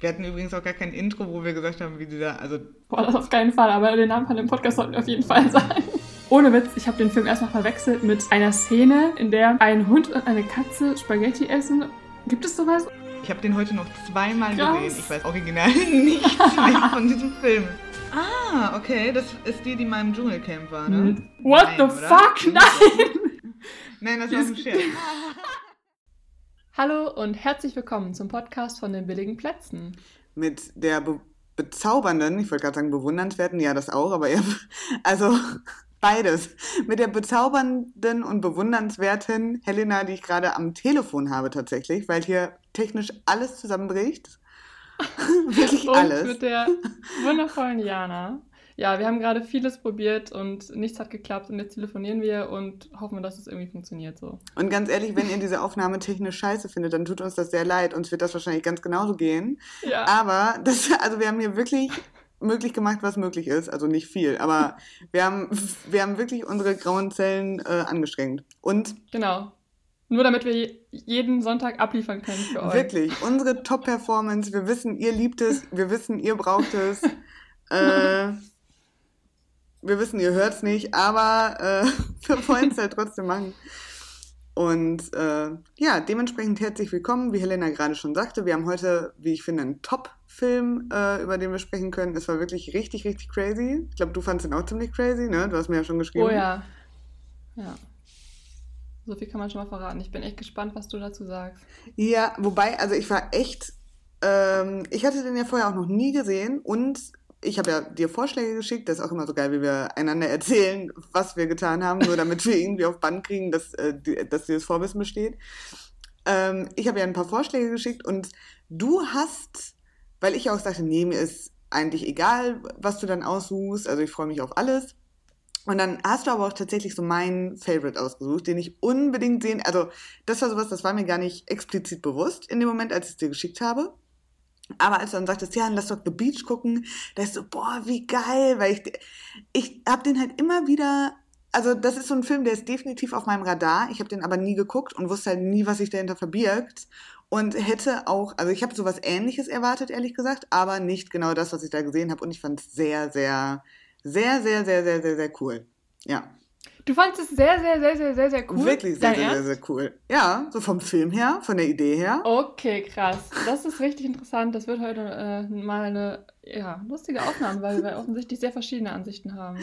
Wir hatten übrigens auch gar kein Intro, wo wir gesagt haben, wie dieser, also... Boah, das auf keinen Fall, aber den Namen von dem Podcast sollten wir auf jeden Fall sagen. Ohne Witz, ich habe den Film erstmal verwechselt mit einer Szene, in der ein Hund und eine Katze Spaghetti essen. Gibt es sowas? Ich habe den heute noch zweimal Krass. gesehen. Ich weiß original nichts mehr von diesem Film. Ah, okay, das ist die, die mal im Dschungelcamp war, ne? What Nein, the oder? fuck? Nein! Nein, das war ein Scherz. Hallo und herzlich willkommen zum Podcast von den billigen Plätzen. Mit der be bezaubernden, ich wollte gerade sagen bewundernswerten, ja, das auch, aber eher, also beides. Mit der bezaubernden und bewundernswerten Helena, die ich gerade am Telefon habe tatsächlich, weil hier technisch alles zusammenbricht. Wirklich Und alles. mit der wundervollen Jana. Ja, wir haben gerade vieles probiert und nichts hat geklappt und jetzt telefonieren wir und hoffen, dass es irgendwie funktioniert so. Und ganz ehrlich, wenn ihr diese Aufnahme technisch scheiße findet, dann tut uns das sehr leid. Uns wird das wahrscheinlich ganz genauso gehen. Ja. Aber das, also wir haben hier wirklich möglich gemacht, was möglich ist. Also nicht viel, aber wir haben, wir haben wirklich unsere grauen Zellen äh, angestrengt. Und Genau. Nur damit wir je- jeden Sonntag abliefern können für euch. wirklich, unsere Top-Performance, wir wissen, ihr liebt es, wir wissen, ihr braucht es. Äh, wir wissen, ihr hört es nicht, aber äh, wir wollen es halt trotzdem machen. Und äh, ja, dementsprechend herzlich willkommen, wie Helena gerade schon sagte. Wir haben heute, wie ich finde, einen Top-Film, äh, über den wir sprechen können. Es war wirklich richtig, richtig crazy. Ich glaube, du fandest ihn auch ziemlich crazy, ne? Du hast mir ja schon geschrieben. Oh ja. Ja. So viel kann man schon mal verraten. Ich bin echt gespannt, was du dazu sagst. Ja, wobei, also ich war echt, ähm, ich hatte den ja vorher auch noch nie gesehen und ich habe ja dir Vorschläge geschickt, das ist auch immer so geil, wie wir einander erzählen, was wir getan haben, nur damit wir irgendwie auf Band kriegen, dass, äh, die, dass dieses Vorwissen besteht. Ähm, ich habe ja ein paar Vorschläge geschickt und du hast, weil ich ja auch sagte, nee, mir ist eigentlich egal, was du dann aussuchst, also ich freue mich auf alles. Und dann hast du aber auch tatsächlich so meinen Favorite ausgesucht, den ich unbedingt sehen. Also, das war sowas, das war mir gar nicht explizit bewusst in dem Moment, als ich es dir geschickt habe. Aber als du dann sagtest, ja, lass doch The Beach gucken, da ist so, boah, wie geil, weil ich, ich habe den halt immer wieder, also das ist so ein Film, der ist definitiv auf meinem Radar. Ich habe den aber nie geguckt und wusste halt nie, was sich dahinter verbirgt. Und hätte auch, also ich habe sowas ähnliches erwartet, ehrlich gesagt, aber nicht genau das, was ich da gesehen habe. Und ich fand es sehr, sehr, sehr, sehr, sehr, sehr, sehr, sehr cool. Ja, Du fandest es sehr, sehr, sehr, sehr, sehr, sehr cool. wirklich sehr, Dein sehr, sehr, sehr cool. Ja, so vom Film her, von der Idee her. Okay, krass. Das ist richtig interessant. Das wird heute äh, mal eine ja, lustige Aufnahme, weil wir offensichtlich sehr verschiedene Ansichten haben.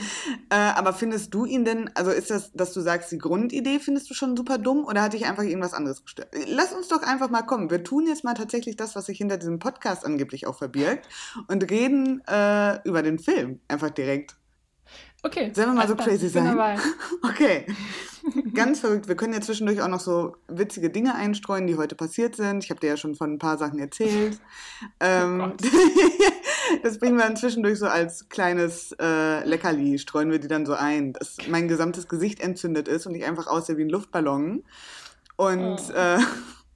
Äh, aber findest du ihn denn, also ist das, dass du sagst, die Grundidee findest du schon super dumm oder hat dich einfach irgendwas anderes gestört? Lass uns doch einfach mal kommen. Wir tun jetzt mal tatsächlich das, was sich hinter diesem Podcast angeblich auch verbirgt und reden äh, über den Film einfach direkt. Okay. Sollen wir mal so crazy sein? Dabei. Okay. Ganz verrückt. Wir können ja zwischendurch auch noch so witzige Dinge einstreuen, die heute passiert sind. Ich habe dir ja schon von ein paar Sachen erzählt. Ähm, Gott. das bringen wir dann zwischendurch so als kleines äh, Leckerli, streuen wir die dann so ein, dass mein gesamtes Gesicht entzündet ist und ich einfach aussehe wie ein Luftballon. Und Oh. äh,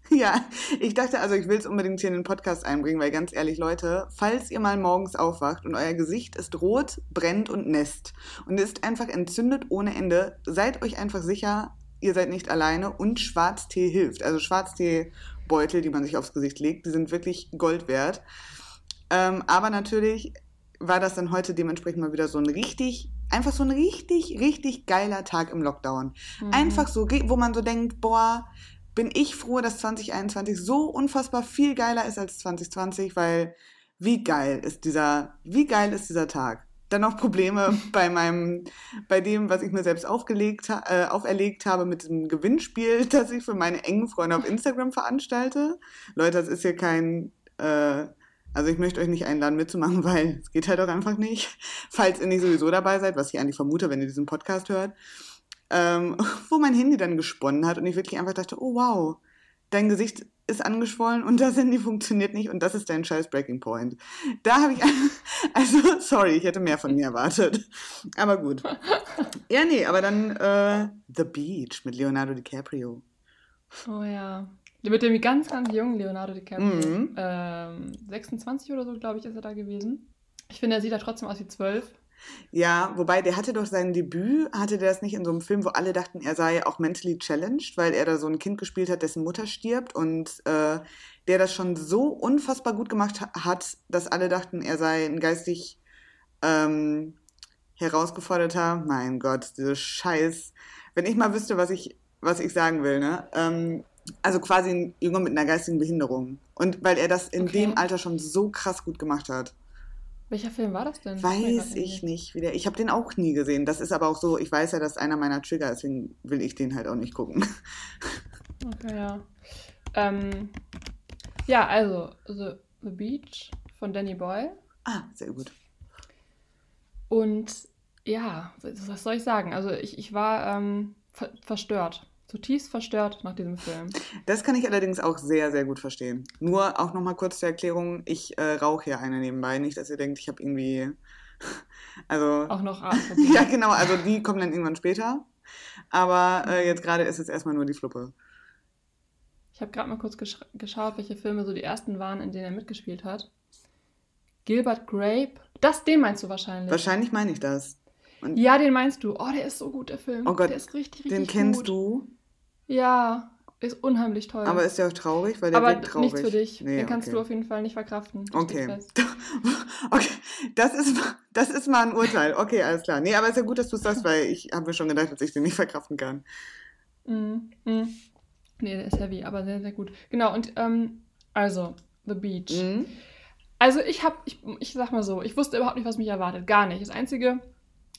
ja, ich dachte also, ich will es unbedingt hier in den Podcast einbringen, weil ganz ehrlich, Leute, falls ihr mal morgens aufwacht und euer Gesicht ist rot, brennt und nässt und ist einfach entzündet ohne Ende, seid euch einfach sicher, ihr seid nicht alleine und Schwarztee hilft. Also Schwarzteebeutel, die man sich aufs Gesicht legt, die sind wirklich Gold wert. Ähm, aber natürlich war das dann heute dementsprechend mal wieder so ein richtig, einfach so ein richtig, richtig geiler Tag im Lockdown. Mhm. Einfach so, wo man so denkt, boah, bin ich froh, dass 2021 so unfassbar viel geiler ist als 2020, weil wie geil ist dieser, wie geil ist dieser Tag? Dann noch Probleme bei meinem, bei dem, was ich mir selbst aufgelegt, äh, auferlegt habe mit dem Gewinnspiel, das ich für meine engen Freunde auf Instagram veranstalte. Leute, das ist hier kein, äh, also ich möchte euch nicht einladen mitzumachen, weil es geht halt auch einfach nicht. Falls ihr nicht sowieso dabei seid, was ich eigentlich vermute, wenn ihr diesen Podcast hört ähm, wo mein Handy dann gesponnen hat und ich wirklich einfach dachte, oh wow, dein Gesicht ist angeschwollen und das Handy funktioniert nicht und das ist dein scheiß Breaking Point. Da habe ich, also sorry, ich hätte mehr von mir erwartet, aber gut. Ja, nee, aber dann äh, The Beach mit Leonardo DiCaprio. Oh ja. Mit dem ganz, ganz jungen Leonardo DiCaprio. Mhm. Ähm, 26 oder so, glaube ich, ist er da gewesen. Ich finde, er sieht da trotzdem aus wie 12. Ja, wobei der hatte doch sein Debüt, hatte der das nicht in so einem Film, wo alle dachten, er sei auch mentally challenged, weil er da so ein Kind gespielt hat, dessen Mutter stirbt und äh, der das schon so unfassbar gut gemacht ha- hat, dass alle dachten, er sei ein geistig ähm, herausgeforderter. Mein Gott, diese Scheiß. Wenn ich mal wüsste, was ich, was ich sagen will, ne? Ähm, also quasi ein Junge mit einer geistigen Behinderung. Und weil er das in Okay. dem Alter schon so krass gut gemacht hat. Welcher Film war das denn? Weiß ich nicht. wieder. Ich habe den auch nie gesehen. Das ist aber auch so, ich weiß ja, das ist einer meiner Trigger, deswegen will ich den halt auch nicht gucken. Okay, ja. Ähm, ja, also The, The Beach von Danny Boyle. Ah, sehr gut. Und ja, was was soll ich sagen? Also ich, ich war ähm, ver verstört. Zutiefst verstört nach diesem Film. Das kann ich allerdings auch sehr, sehr gut verstehen. Nur auch nochmal kurz zur Erklärung, ich äh, rauche hier eine nebenbei. Nicht, dass ihr denkt, ich habe irgendwie... Also... Auch noch Ja, genau, also die kommen dann irgendwann später. Aber äh, jetzt gerade ist es erstmal nur die Fluppe. Ich habe gerade mal kurz gesch geschaut, welche Filme so die ersten waren, in denen er mitgespielt hat. Gilbert Grape. Das, den meinst du wahrscheinlich. Wahrscheinlich meine ich das. Und Ja, den meinst du. Oh, der ist so gut, der Film. Oh Gott, der ist richtig, richtig den kennst gut. du, Ja, ist unheimlich toll. aber ist ja auch traurig, weil der Aber traurig. nichts für dich. Nee, den kannst okay. du auf jeden Fall nicht verkraften. Das Okay. okay, das ist, das ist mal ein Urteil. Okay, alles klar. Nee, aber ist ja gut, dass du es sagst, weil ich habe mir schon gedacht, dass ich den nicht verkraften kann. Mhm. Mhm. Nee, der ist heavy, aber sehr, sehr gut. Genau, und ähm, also, The Beach. Mhm. Also ich habe, ich, ich sag mal so, ich wusste überhaupt nicht, was mich erwartet. Gar nicht. Das Einzige,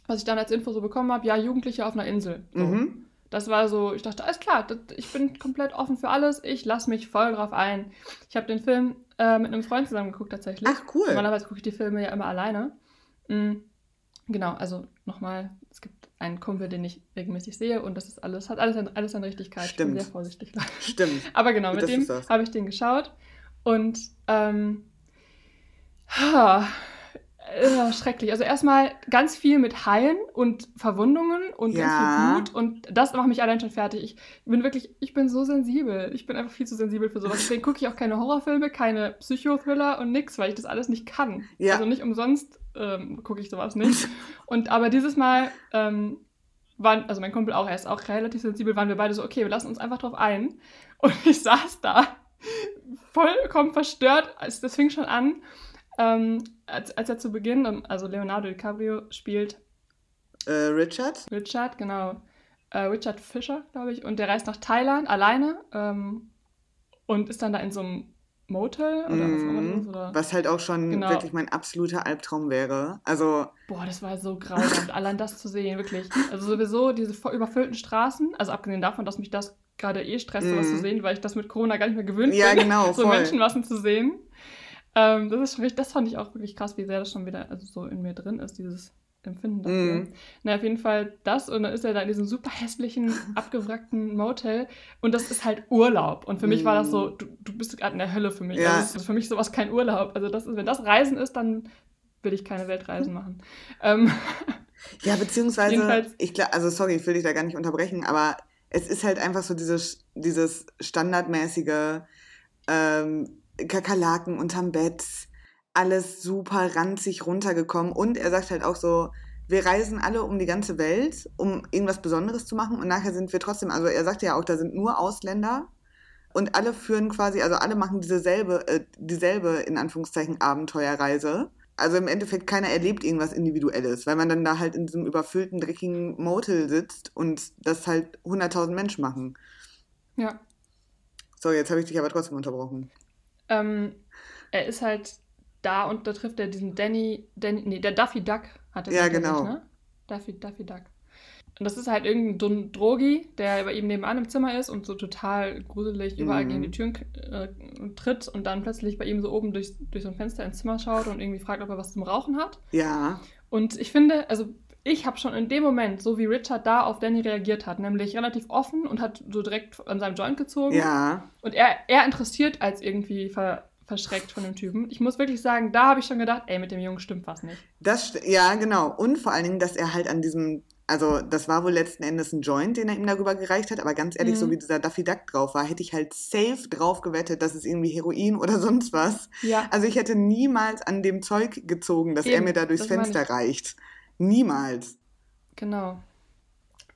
was ich dann als Info so bekommen habe, ja, Jugendliche auf einer Insel. So. Mhm. Das war so, ich dachte, alles klar, das, ich bin komplett offen für alles, ich lasse mich voll drauf ein. Ich habe den Film äh, mit einem Freund zusammen geguckt tatsächlich. Ach, cool. Normalerweise gucke ich die Filme ja immer alleine. Mhm. Genau, also nochmal, es gibt einen Kumpel, den ich regelmäßig sehe und das ist alles, hat alles, alles an Richtigkeit. Ich Stimmt. bin sehr vorsichtig. Stimmt. Aber genau, mit dass dem habe ich den geschaut und ähm, ha, äh, schrecklich. Also erstmal ganz viel mit Haien und Verwundungen und Ja. ganz viel Blut und das macht mich allein schon fertig. Ich bin wirklich, ich bin so sensibel. Ich bin einfach viel zu sensibel für sowas. Deswegen gucke ich auch keine Horrorfilme, keine Psychothriller und nix, weil ich das alles nicht kann. Ja. Also nicht umsonst ähm, gucke ich sowas nicht. Und aber dieses Mal ähm, waren, also mein Kumpel auch, er ist auch relativ sensibel, waren wir beide so, okay, wir lassen uns einfach drauf ein. Und ich saß da vollkommen verstört, als das fing schon an, ähm, als, als er zu Beginn, ähm, also Leonardo DiCaprio spielt Äh, Richard? Richard, genau, äh, Richard Fisher, glaube ich, und der reist nach Thailand alleine ähm, und ist dann da in so einem Motel oder was auch immer das ist, Mhm. oder Was halt auch schon Genau. wirklich mein absoluter Albtraum wäre. Also, Boah, das war so grausam, allein das zu sehen, wirklich. Also sowieso diese überfüllten Straßen, also abgesehen davon, dass mich das gerade eh stresst, sowas Mhm. zu sehen, weil ich das mit Corona gar nicht mehr gewöhnt ja, bin, genau, so voll. Menschenmassen zu sehen. Ähm, das ist schon richtig, das fand ich auch wirklich krass, wie sehr das schon wieder also so in mir drin ist, dieses Empfinden dafür. Mhm. Na, auf jeden Fall das und dann ist er da in diesem super hässlichen, abgewrackten Motel und das ist halt Urlaub. Und für mich war das so, du, du bist gerade in der Hölle für mich. Ja. Also das ist für mich sowas kein Urlaub. Also das ist, wenn das Reisen ist, dann will ich keine Weltreisen machen. Ähm, Ja, beziehungsweise, ich glaube, also sorry, ich will dich da gar nicht unterbrechen, aber es ist halt einfach so dieses, dieses standardmäßige ähm, Kakerlaken unterm Bett, alles super ranzig runtergekommen und er sagt halt auch so, wir reisen alle um die ganze Welt, um irgendwas Besonderes zu machen und nachher sind wir trotzdem, also er sagt ja auch, da sind nur Ausländer und alle führen quasi, also alle machen dieselbe, äh, dieselbe in Anführungszeichen Abenteuerreise. Also im Endeffekt keiner erlebt irgendwas Individuelles, weil man dann da halt in diesem überfüllten, dreckigen Motel sitzt und das halt 100.000 Menschen machen. ja. So, jetzt habe ich dich aber trotzdem unterbrochen. Ähm, er ist halt da und da trifft er diesen Danny, Danny nee, der Duffy Duck hat er Ja, genau. ne? Duffy, Duffy Duck. Und das ist halt irgendein Drogi, der bei ihm nebenan im Zimmer ist und so total gruselig überall Mhm. gegen die Türen äh, tritt und dann plötzlich bei ihm so oben durch, durch so ein Fenster ins Zimmer schaut und irgendwie fragt, ob er was zum Rauchen hat. Ja, Und ich finde, also ich habe schon in dem Moment, so wie Richard da auf Danny reagiert hat, nämlich relativ offen und hat so direkt an seinem Joint gezogen. ja, Und er, er interessiert als irgendwie ver, verschreckt von dem Typen. Ich muss wirklich sagen, da habe ich schon gedacht, ey, mit dem Jungen stimmt was nicht. das, ja, genau. Und vor allen Dingen, dass er halt an diesem, also das war wohl letzten Endes ein Joint, den er ihm darüber gereicht hat, aber ganz ehrlich, Mhm. so wie dieser Daffy Duck drauf war, hätte ich halt safe drauf gewettet, dass es irgendwie Heroin oder sonst was. Ja. Also ich hätte niemals an dem Zeug gezogen, dass er Eben, mir da durchs Fenster ich. reicht. Niemals. Genau.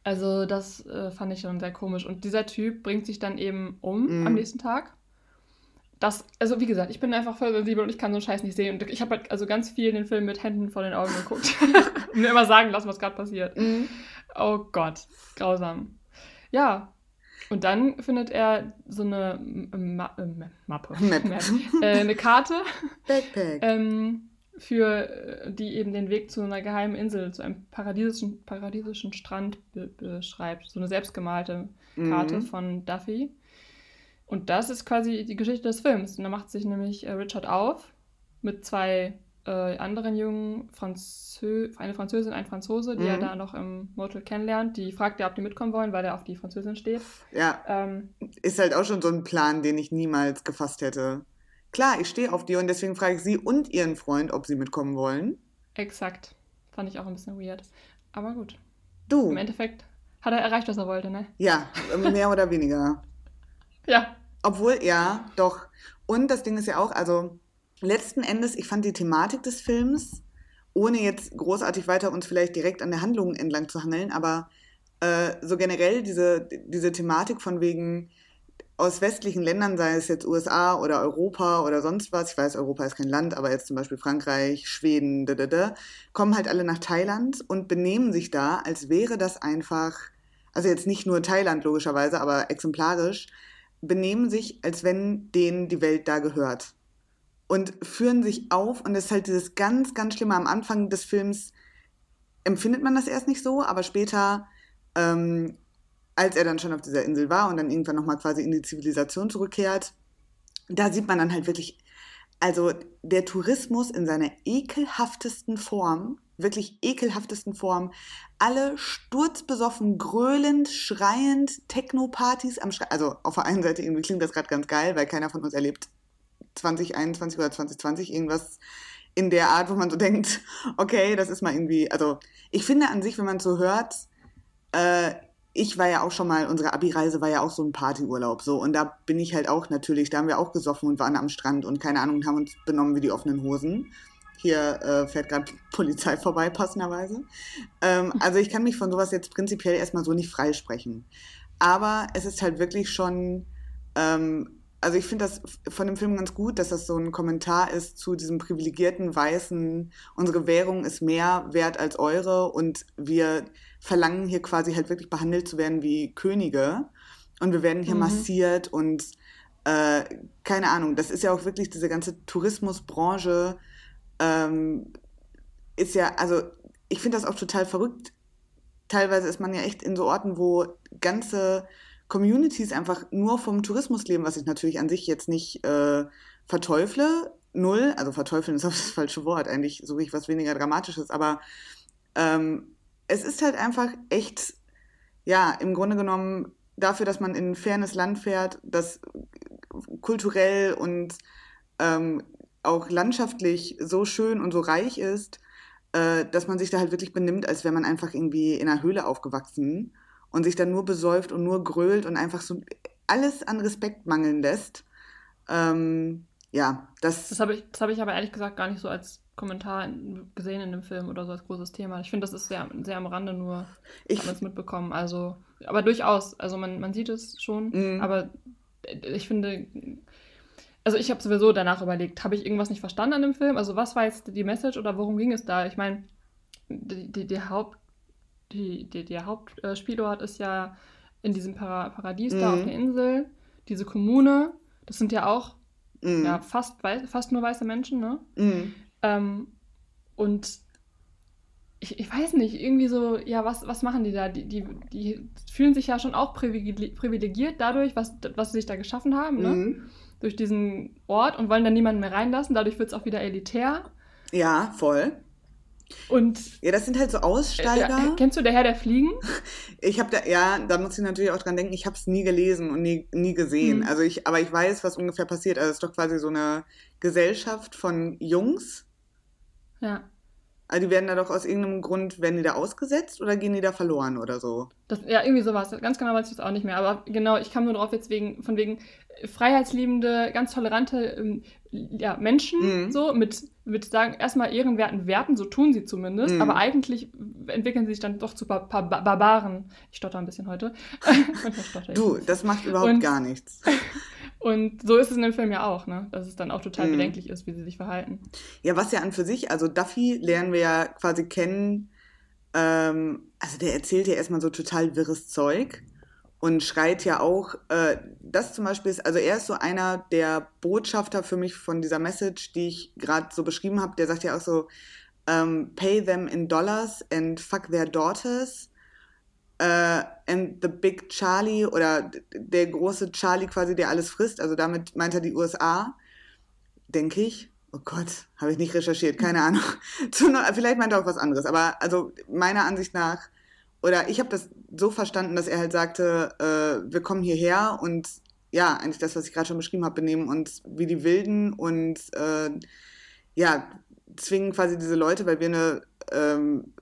Also das äh, fand ich schon sehr komisch. Und dieser Typ bringt sich dann eben um Mhm. am nächsten Tag. Das, also wie gesagt, ich bin einfach voll sensibel und ich kann so einen Scheiß nicht sehen. Und ich habe halt also ganz viel den Film mit Händen vor den Augen geguckt. und mir immer sagen lassen, was gerade passiert. Mhm. Oh Gott, grausam. Ja. Und dann findet er so eine Ma äh, Mappe. Map. äh, eine Karte, Backpack. ähm, für äh, die eben den Weg zu einer geheimen Insel, zu einem paradiesischen, paradiesischen Strand be beschreibt. So eine selbstgemalte Karte Mhm. von Duffy. Und das ist quasi die Geschichte des Films. Und da macht sich nämlich äh, Richard auf mit zwei äh, anderen jungen Franzö eine Französin, ein Franzose, die er Mhm. da noch im Motel kennenlernt. Die fragt ja, ob die mitkommen wollen, weil er auf die Französin steht. Ja, Ähm, ist halt auch schon so ein Plan, den ich niemals gefasst hätte. Klar, ich stehe auf die und deswegen frage ich sie und ihren Freund, ob sie mitkommen wollen. exakt. Fand ich auch ein bisschen weird. Aber gut. Du. Im Endeffekt hat er erreicht, was er wollte, ne? Ja, mehr oder weniger. Ja. Obwohl, ja, doch. Und das Ding ist ja auch, also letzten Endes, ich fand die Thematik des Films, ohne jetzt großartig weiter uns vielleicht direkt an der Handlung entlang zu hangeln, aber äh, so generell diese, diese Thematik von wegen aus westlichen Ländern, sei es jetzt USA oder Europa oder sonst was, ich weiß, Europa ist kein Land, aber jetzt zum Beispiel Frankreich, Schweden, da, da, da, kommen halt alle nach Thailand und benehmen sich da, als wäre das einfach, also jetzt nicht nur Thailand logischerweise, aber exemplarisch, benehmen sich, als wenn denen die Welt da gehört. Und führen sich auf und es ist halt dieses ganz, ganz Schlimme. Am Anfang des Films empfindet man das erst nicht so, aber später, ähm, als er dann schon auf dieser Insel war und dann irgendwann nochmal quasi in die Zivilisation zurückkehrt, da sieht man dann halt wirklich, also der Tourismus in seiner ekelhaftesten Form, wirklich ekelhaftesten Form, alle sturzbesoffen, gröhlend, schreiend, Techno-Partys am Schre Also auf der einen Seite irgendwie klingt das gerade ganz geil, weil keiner von uns erlebt 2021 oder 2020 irgendwas in der Art, wo man so denkt, okay, das ist mal irgendwie, also ich finde an sich, wenn man so hört, äh, ich war ja auch schon mal, unsere Abi-Reise war ja auch so ein Partyurlaub, so, und da bin ich halt auch natürlich, da haben wir auch gesoffen und waren am Strand und keine Ahnung, haben uns benommen wie die offenen Hosen. Hier äh, fährt gerade Polizei vorbei, passenderweise. Ähm, also ich kann mich von sowas jetzt prinzipiell erstmal so nicht freisprechen. Aber es ist halt wirklich schon, ähm, also ich finde das von dem Film ganz gut, dass das so ein Kommentar ist zu diesem privilegierten Weißen, unsere Währung ist mehr wert als eure und wir verlangen hier quasi halt wirklich behandelt zu werden wie Könige und wir werden hier Mhm. massiert und äh, keine Ahnung, das ist ja auch wirklich diese ganze Tourismusbranche ähm, ist ja, also ich finde das auch total verrückt. Teilweise ist man ja echt in so Orten, wo ganze Communities einfach nur vom Tourismus leben, was ich natürlich an sich jetzt nicht äh, verteufle. Null, also verteufeln ist auch das falsche Wort. Eigentlich suche ich was weniger Dramatisches, aber ähm, es ist halt einfach echt, ja, im Grunde genommen dafür, dass man in ein fernes Land fährt, das kulturell und ähm, auch landschaftlich so schön und so reich ist, äh, dass man sich da halt wirklich benimmt, als wäre man einfach irgendwie in einer Höhle aufgewachsen und sich dann nur besäuft und nur grölt und einfach so alles an Respekt mangeln lässt. Ähm, ja, das. Das habe ich, das hab ich aber ehrlich gesagt gar nicht so als Kommentar gesehen in dem Film oder so als großes Thema. Ich finde, das ist sehr, sehr am Rande nur, Ich, man es mitbekommen. Also, aber durchaus, also man, man sieht es schon, Mhm. aber ich finde, also ich habe sowieso danach überlegt, habe ich irgendwas nicht verstanden an dem Film? Also was war jetzt die Message oder worum ging es da? Ich meine, die, die, die Haupt, die, die, der Hauptspielort ist ja in diesem Para Paradies da Mhm. auf der Insel. Diese Kommune, das sind ja auch mm, ja, fast, fast nur weiße Menschen, ne? mm, Ähm, und ich, ich weiß nicht, irgendwie so, ja, was, was machen die da? Die, die, die fühlen sich ja schon auch privilegi- privilegiert dadurch, was, was sie sich da geschaffen haben, ne? mm. Durch diesen Ort und wollen dann niemanden mehr reinlassen. Dadurch wird es auch wieder elitär. Ja, voll. Und Ja, das sind halt so äh, Aussteiger. ja, kennst du der Herr der Fliegen? Ich habe da, ja, da muss ich natürlich auch dran denken, ich habe es nie gelesen und nie, nie gesehen. Mhm. Also ich, aber ich weiß, was ungefähr passiert. Also es ist doch quasi so eine Gesellschaft von Jungs, Ja. Also die werden da doch aus irgendeinem Grund, werden die da ausgesetzt oder gehen die da verloren oder so? Das, ja, irgendwie sowas. Ganz genau weiß ich das auch nicht mehr. Aber genau, ich kam nur drauf jetzt wegen, von wegen freiheitsliebende, ganz tolerante ähm, ja, Menschen, mhm. so, mit, mit sagen, erstmal ehrenwerten Werten, so tun sie zumindest, mhm. aber eigentlich entwickeln sie sich dann doch zu paar, paar Barbaren. Ich stotter ein bisschen heute. du, das macht überhaupt und, gar nichts. Und so ist es in dem Film ja auch, ne? Dass es dann auch total mhm. bedenklich ist, wie sie sich verhalten. Ja, was ja an für sich, also Duffy lernen wir ja quasi kennen, ähm, also der erzählt ja erstmal so total wirres Zeug und schreit ja auch, äh, das zum Beispiel ist, also er ist so einer der Botschafter für mich von dieser Message, die ich gerade so beschrieben habe, der sagt ja auch so, um, ähm, pay them in dollars and fuck their daughters. Uh, and the Big Charlie oder der große Charlie quasi, der alles frisst, also damit meint er die USA, denke ich. Oh Gott, habe ich nicht recherchiert, keine Ahnung. Vielleicht meint er auch was anderes, aber also meiner Ansicht nach oder ich habe das so verstanden, dass er halt sagte, äh, wir kommen hierher und ja, eigentlich das, was ich gerade schon beschrieben habe, benehmen uns wie die Wilden und äh, ja, zwingen quasi diese Leute, weil wir eine ähm,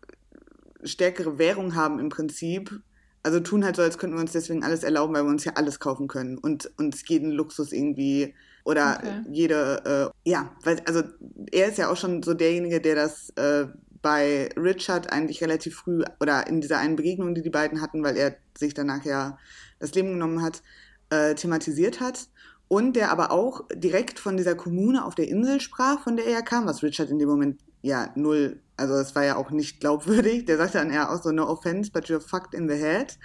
stärkere Währung haben im Prinzip. Also tun halt so, als könnten wir uns deswegen alles erlauben, weil wir uns ja alles kaufen können und uns jeden Luxus irgendwie oder okay. jede, äh, ja, weil, also er ist ja auch schon so derjenige, der das äh, bei Richard eigentlich relativ früh oder in dieser einen Begegnung, die die beiden hatten, weil er sich danach ja das Leben genommen hat, äh, thematisiert hat. Und der aber auch direkt von dieser Kommune auf der Insel sprach, von der er kam, was Richard in dem Moment ja null, also es war ja auch nicht glaubwürdig. Der sagte dann eher auch so, no offense, but you're fucked in the head.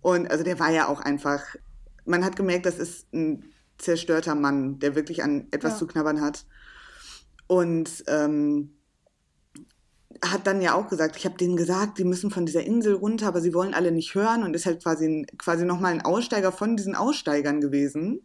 Und also der war ja auch einfach, man hat gemerkt, das ist ein zerstörter Mann, der wirklich an etwas ja. zu knabbern hat. Und ähm, hat dann ja auch gesagt, ich habe denen gesagt, die müssen von dieser Insel runter, aber sie wollen alle nicht hören und ist halt quasi, quasi nochmal ein Aussteiger von diesen Aussteigern gewesen.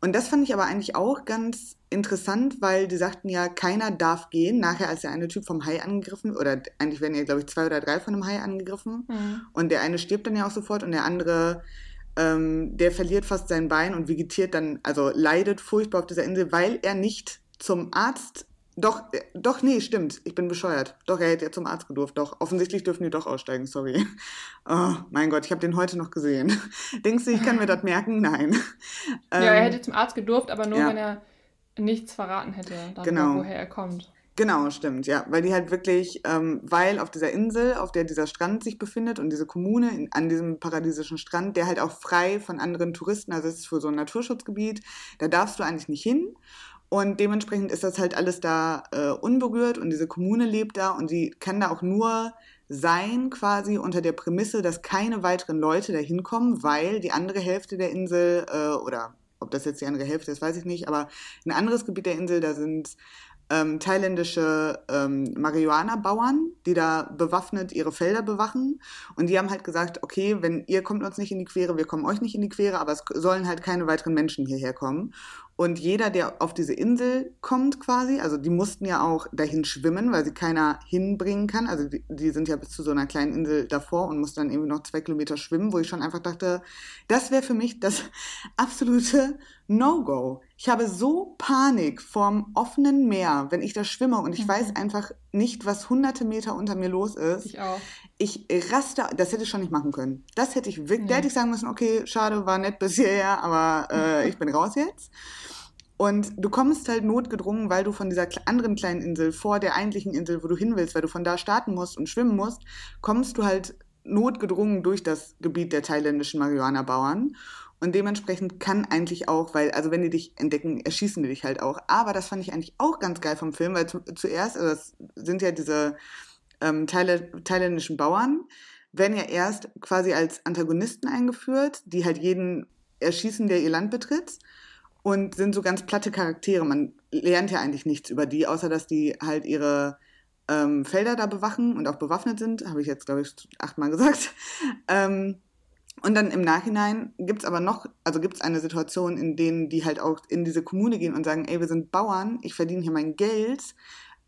Und das fand ich aber eigentlich auch ganz interessant, weil die sagten ja, keiner darf gehen. Nachher, als der eine Typ vom Hai angegriffen, oder eigentlich werden ja, glaube ich, zwei oder drei von einem Hai angegriffen. Mhm. Und der eine stirbt dann ja auch sofort und der andere, ähm, der verliert fast sein Bein und vegetiert dann, also leidet furchtbar auf dieser Insel, weil er nicht zum Arzt doch, äh, doch, nee, stimmt. Ich bin bescheuert. Doch, er hätte ja zum Arzt gedurft. Doch, offensichtlich dürfen die doch aussteigen, sorry. Oh, mein Gott, ich habe den heute noch gesehen. Denkst du, ich kann mir das merken? Nein. Ja, er ähm, hätte zum Arzt gedurft, aber nur, ja. wenn er nichts verraten hätte, darüber, genau. woher er kommt. Genau, stimmt, ja. Weil die halt wirklich, ähm, weil auf dieser Insel, auf der dieser Strand sich befindet und diese Kommune in, an diesem paradiesischen Strand, der halt auch frei von anderen Touristen, also es ist für so ein Naturschutzgebiet, da darfst du eigentlich nicht hin. Und dementsprechend ist das halt alles da äh, unberührt und diese Kommune lebt da und sie kann da auch nur sein quasi unter der Prämisse, dass keine weiteren Leute da hinkommen, weil die andere Hälfte der Insel äh, oder ob das jetzt die andere Hälfte ist, weiß ich nicht, aber ein anderes Gebiet der Insel, da sind ähm, thailändische ähm, Marihuana-Bauern, die da bewaffnet ihre Felder bewachen. Und die haben halt gesagt, okay, wenn ihr kommt uns nicht in die Quere, wir kommen euch nicht in die Quere, aber es sollen halt keine weiteren Menschen hierher kommen. Und jeder, der auf diese Insel kommt quasi, also die mussten ja auch dahin schwimmen, weil sie keiner hinbringen kann. Also die, die, sind ja bis zu so einer kleinen Insel davor und mussten dann irgendwie noch zwei Kilometer schwimmen, wo ich schon einfach dachte, das wäre für mich das absolute No-Go. Ich habe so Panik vorm offenen Meer, wenn ich da schwimme und ich mhm. weiß einfach nicht, was hunderte Meter unter mir los ist. Ich auch. Ich raste, das hätte ich schon nicht machen können. Das hätte ich wirklich, mhm. da hätte ich sagen müssen, okay, schade, war nett bis hierher, aber äh, ich bin raus jetzt. Und du kommst halt notgedrungen, weil du von dieser anderen kleinen Insel vor der eigentlichen Insel, wo du hin willst, weil du von da starten musst und schwimmen musst, kommst du halt notgedrungen durch das Gebiet der thailändischen Marihuana-Bauern. Und dementsprechend kann eigentlich auch, weil, also wenn die dich entdecken, erschießen die dich halt auch. Aber das fand ich eigentlich auch ganz geil vom Film, weil zu, zuerst, also das sind ja diese ähm, thailändischen Bauern, werden ja erst quasi als Antagonisten eingeführt, die halt jeden erschießen, der ihr Land betritt und sind so ganz platte Charaktere. Man lernt ja eigentlich nichts über die, außer dass die halt ihre ähm, Felder da bewachen und auch bewaffnet sind. Habe ich jetzt, glaube ich, achtmal gesagt. Ähm, und dann im Nachhinein gibt es aber noch, also gibt es eine Situation, in denen die halt auch in diese Kommune gehen und sagen, ey, wir sind Bauern, ich verdiene hier mein Geld,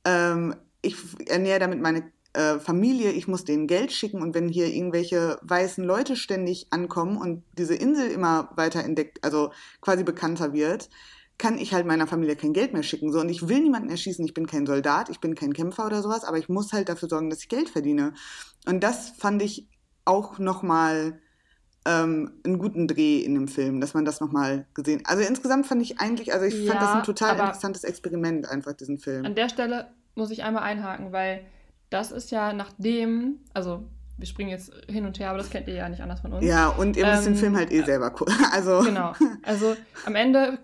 ähm, ich ernähre damit meine äh, Familie, ich muss denen Geld schicken und wenn hier irgendwelche weißen Leute ständig ankommen und diese Insel immer weiter entdeckt, also quasi bekannter wird, kann ich halt meiner Familie kein Geld mehr schicken. So, und ich will niemanden erschießen, ich bin kein Soldat, ich bin kein Kämpfer oder sowas, aber ich muss halt dafür sorgen, dass ich Geld verdiene. Und das fand ich auch nochmal ähm, einen guten Dreh in dem Film, dass man das nochmal gesehen Also insgesamt fand ich eigentlich, also ich Ja, fand das ein total interessantes Experiment, einfach diesen Film. An der Stelle muss ich einmal einhaken, weil das ist ja nachdem, also wir springen jetzt hin und her, aber das kennt ihr ja nicht anders von uns. Ja, und ihr müsst den Ähm, Film halt eh selber gucken. Also, Genau. Also am Ende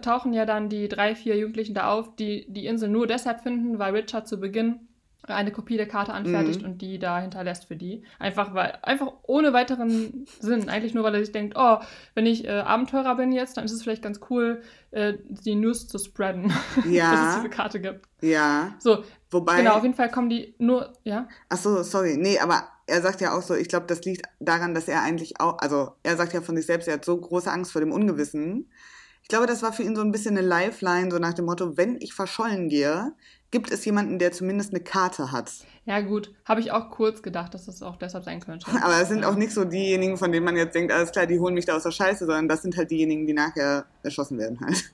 tauchen ja dann die drei, vier Jugendlichen da auf, die die Insel nur deshalb finden, weil Richard zu Beginn eine Kopie der Karte anfertigt Mhm. und die da hinterlässt für die. Einfach weil, einfach ohne weiteren Sinn. Eigentlich nur, weil er sich denkt, oh, wenn ich äh, Abenteurer bin jetzt, dann ist es vielleicht ganz cool, äh, die News zu spreaden, dass es ja, diese Karte gibt. ja. So, Wobei, genau, auf jeden Fall kommen die nur, ja. ach so, sorry, nee, aber er sagt ja auch so, ich glaube, das liegt daran, dass er eigentlich auch, also er sagt ja von sich selbst, er hat so große Angst vor dem Ungewissen. Ich glaube, das war für ihn so ein bisschen eine Lifeline, so nach dem Motto, wenn ich verschollen gehe, gibt es jemanden, der zumindest eine Karte hat. Ja, gut, habe ich auch kurz gedacht, dass das auch deshalb sein könnte. Aber es sind auch nicht so diejenigen, von denen man jetzt denkt, alles klar, die holen mich da aus der Scheiße, sondern das sind halt diejenigen, die nachher erschossen werden halt.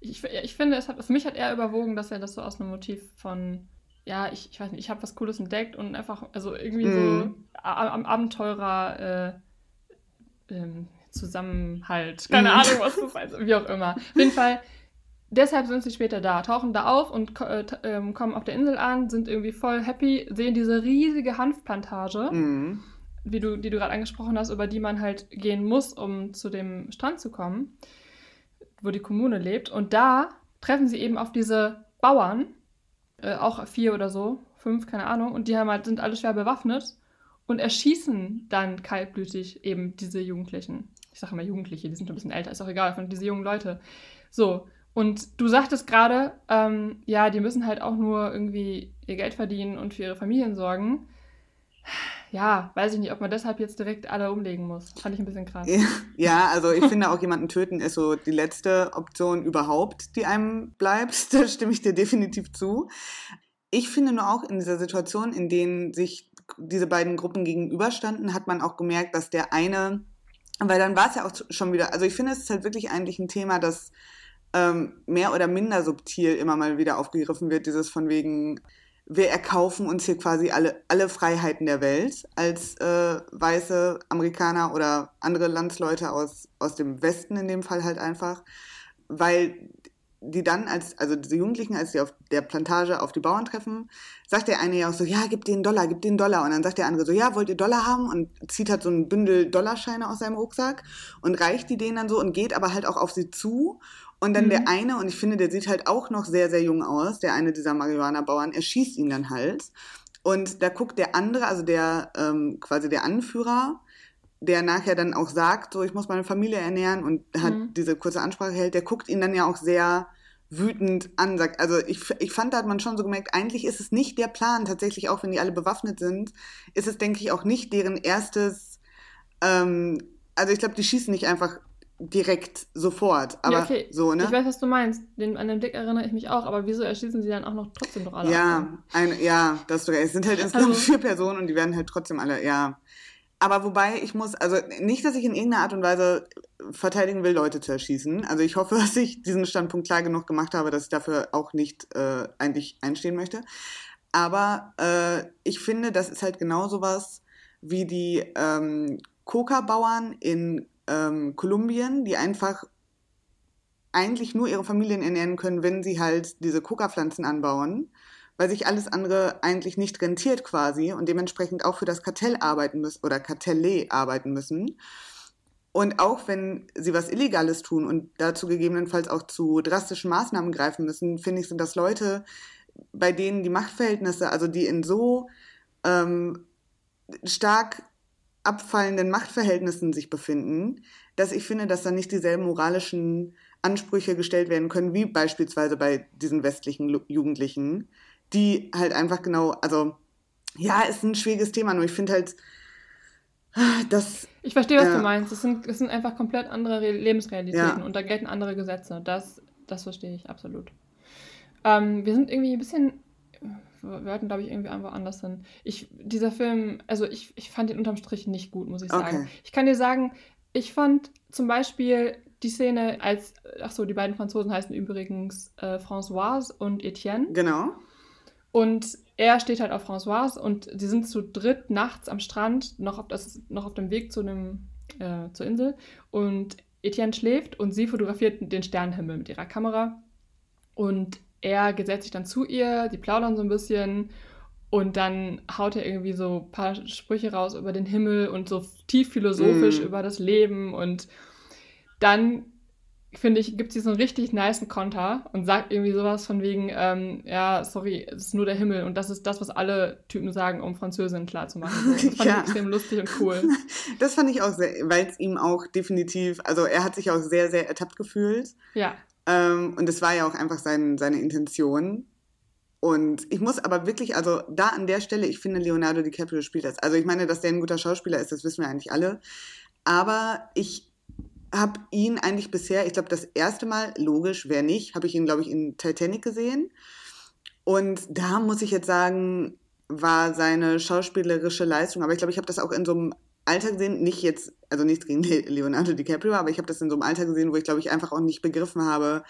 Ich, ich finde, es hat, für mich hat er überwogen, dass er das so aus einem Motiv von, ja, ich, ich weiß nicht, ich habe was Cooles entdeckt und einfach, also irgendwie Mhm. so a- am Abenteurer äh, ähm, Zusammenhalt. Keine Mhm. Ahnung, was das heißt, wie auch immer. Auf jeden Fall, deshalb sind sie später da, tauchen da auf und äh, ähm, kommen auf der Insel an, sind irgendwie voll happy, sehen diese riesige Hanfplantage Mhm. wie du, die du gerade angesprochen hast, über die man halt gehen muss, um zu dem Strand zu kommen, wo die Kommune lebt. Und da treffen sie eben auf diese Bauern, äh, auch vier oder so, fünf, keine Ahnung, und die haben halt, sind alle schwer bewaffnet und erschießen dann kaltblütig eben diese Jugendlichen. Ich sage immer Jugendliche, die sind schon ein bisschen älter, ist auch egal, von diese jungen Leute. So, und du sagtest gerade, ähm, ja, die müssen halt auch nur irgendwie ihr Geld verdienen und für ihre Familien sorgen ja, weiß ich nicht, ob man deshalb jetzt direkt alle umlegen muss. Fand ich ein bisschen krass. Ja, also ich finde auch jemanden töten ist so die letzte Option überhaupt, die einem bleibt. Da stimme ich dir definitiv zu. Ich finde nur auch in dieser Situation, in denen sich diese beiden Gruppen gegenüberstanden, hat man auch gemerkt, dass der eine, weil dann war es ja auch schon wieder, also ich finde, es ist halt wirklich eigentlich ein Thema, das ähm, mehr oder minder subtil immer mal wieder aufgegriffen wird, dieses von wegen, wir erkaufen uns hier quasi alle, alle Freiheiten der Welt als äh, weiße Amerikaner oder andere Landsleute aus, aus dem Westen in dem Fall halt einfach, weil die dann als, also diese Jugendlichen, als die auf der Plantage auf die Bauern treffen, sagt der eine ja auch so, ja, gib den Dollar, gib den Dollar. Und dann sagt der andere so, ja, wollt ihr Dollar haben? Und zieht halt so ein Bündel Dollarscheine aus seinem Rucksack und reicht die denen dann so und geht aber halt auch auf sie zu. Und dann Mhm. der eine, und ich finde, der sieht halt auch noch sehr, sehr jung aus, der eine dieser Marihuana-Bauern, erschießt ihn dann halt. Und da guckt der andere, also der ähm, quasi der Anführer, der nachher dann auch sagt, so ich muss meine Familie ernähren und hat Mhm. diese kurze Ansprache hält, der guckt ihn dann ja auch sehr wütend an. Sagt, also ich, ich fand, da hat man schon so gemerkt, eigentlich ist es nicht der Plan, tatsächlich auch wenn die alle bewaffnet sind, ist es, denke ich, auch nicht deren erstes, ähm, also ich glaube, die schießen nicht einfach direkt sofort, aber ja, okay. so, ne? Ich weiß, was du meinst. Den, an den Blick erinnere ich mich auch, aber wieso erschießen sie dann auch noch trotzdem doch alle? Ja, ein, ja, das ist sogar. Es sind halt insgesamt Also- vier Personen und die werden halt trotzdem alle, ja. Aber wobei ich muss, also nicht, dass ich in irgendeiner Art und Weise verteidigen will, Leute zu erschießen. Also ich hoffe, dass ich diesen Standpunkt klar genug gemacht habe, dass ich dafür auch nicht äh, eigentlich einstehen möchte. Aber äh, ich finde, das ist halt genau sowas wie die ähm, Coca-Bauern in ähm, Kolumbien, die einfach eigentlich nur ihre Familien ernähren können, wenn sie halt diese Coca-Pflanzen anbauen, weil sich alles andere eigentlich nicht rentiert quasi und dementsprechend auch für das Kartell arbeiten müssen oder Kartelle arbeiten müssen. Und auch wenn sie was Illegales tun und dazu gegebenenfalls auch zu drastischen Maßnahmen greifen müssen, finde ich, sind das Leute, bei denen die Machtverhältnisse, also die in so ähm, stark abfallenden Machtverhältnissen sich befinden, dass ich finde, dass da nicht dieselben moralischen Ansprüche gestellt werden können, wie beispielsweise bei diesen westlichen Jugendlichen, die halt einfach genau, also ja, ist ein schwieriges Thema, nur ich finde halt, dass, Ich verstehe, was Ja. du meinst. Das sind, das sind einfach komplett andere Re Lebensrealitäten Ja. und da gelten andere Gesetze. Das, das verstehe ich absolut. Ähm, wir sind irgendwie ein bisschen. Wir wollten, glaube ich, irgendwie einfach anders hin. Ich, dieser Film, also ich, ich fand ihn unterm Strich nicht gut, muss ich sagen. Okay. Ich kann dir sagen, ich fand zum Beispiel die Szene, als, ach so, die beiden Franzosen heißen übrigens äh, Françoise und Etienne. Genau. Und er steht halt auf Françoise und sie sind zu dritt nachts am Strand, noch auf, das, noch auf dem Weg zu einem, äh, zur Insel. Und Etienne schläft und sie fotografiert den Sternenhimmel mit ihrer Kamera. Und er gesetzt sich dann zu ihr, die plaudern so ein bisschen und dann haut er irgendwie so ein paar Sprüche raus über den Himmel und so tief philosophisch mm. über das Leben. Und dann, finde ich, gibt sie so einen richtig niceen Konter und sagt irgendwie sowas von wegen, ähm, ja, sorry, es ist nur der Himmel. Und das ist das, was alle Typen sagen, um Französin klarzumachen. So. Das fand ja. ich extrem lustig und cool. Das fand ich auch sehr, weil es ihm auch definitiv, also er hat sich auch sehr, sehr ertappt gefühlt. Ja. Ähm, und es war ja auch einfach sein, seine Intention. Und ich muss aber wirklich, also da an der Stelle, ich finde, Leonardo DiCaprio spielt das. Also ich meine, dass der ein guter Schauspieler ist, das wissen wir eigentlich alle. Aber ich habe ihn eigentlich bisher, ich glaube, das erste Mal, logisch, wer nicht, habe ich ihn, glaube ich, in Titanic gesehen. Und da muss ich jetzt sagen, war seine schauspielerische Leistung, aber ich glaube, ich habe das auch in so einem Alter gesehen, nicht jetzt, also nichts gegen Leonardo DiCaprio, aber ich habe das in so einem Alter gesehen, wo ich glaube ich einfach auch nicht begriffen habe,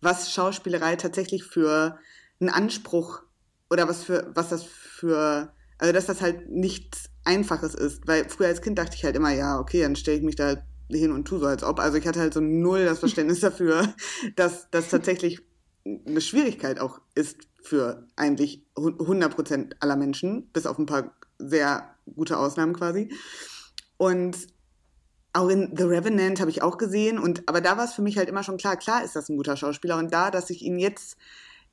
was Schauspielerei tatsächlich für ein Anspruch oder was für, was das für, also dass das halt nichts Einfaches ist. Weil früher als Kind dachte ich halt immer, ja, okay, dann stelle ich mich da hin und tu so als ob. Also ich hatte halt so null das Verständnis dafür, dass das tatsächlich eine Schwierigkeit auch ist für eigentlich 100% aller Menschen, bis auf ein paar sehr gute Ausnahmen quasi. Und auch in The Revenant habe ich auch gesehen und aber da war es für mich halt immer schon klar, klar ist das ein guter Schauspieler und da, dass ich ihn jetzt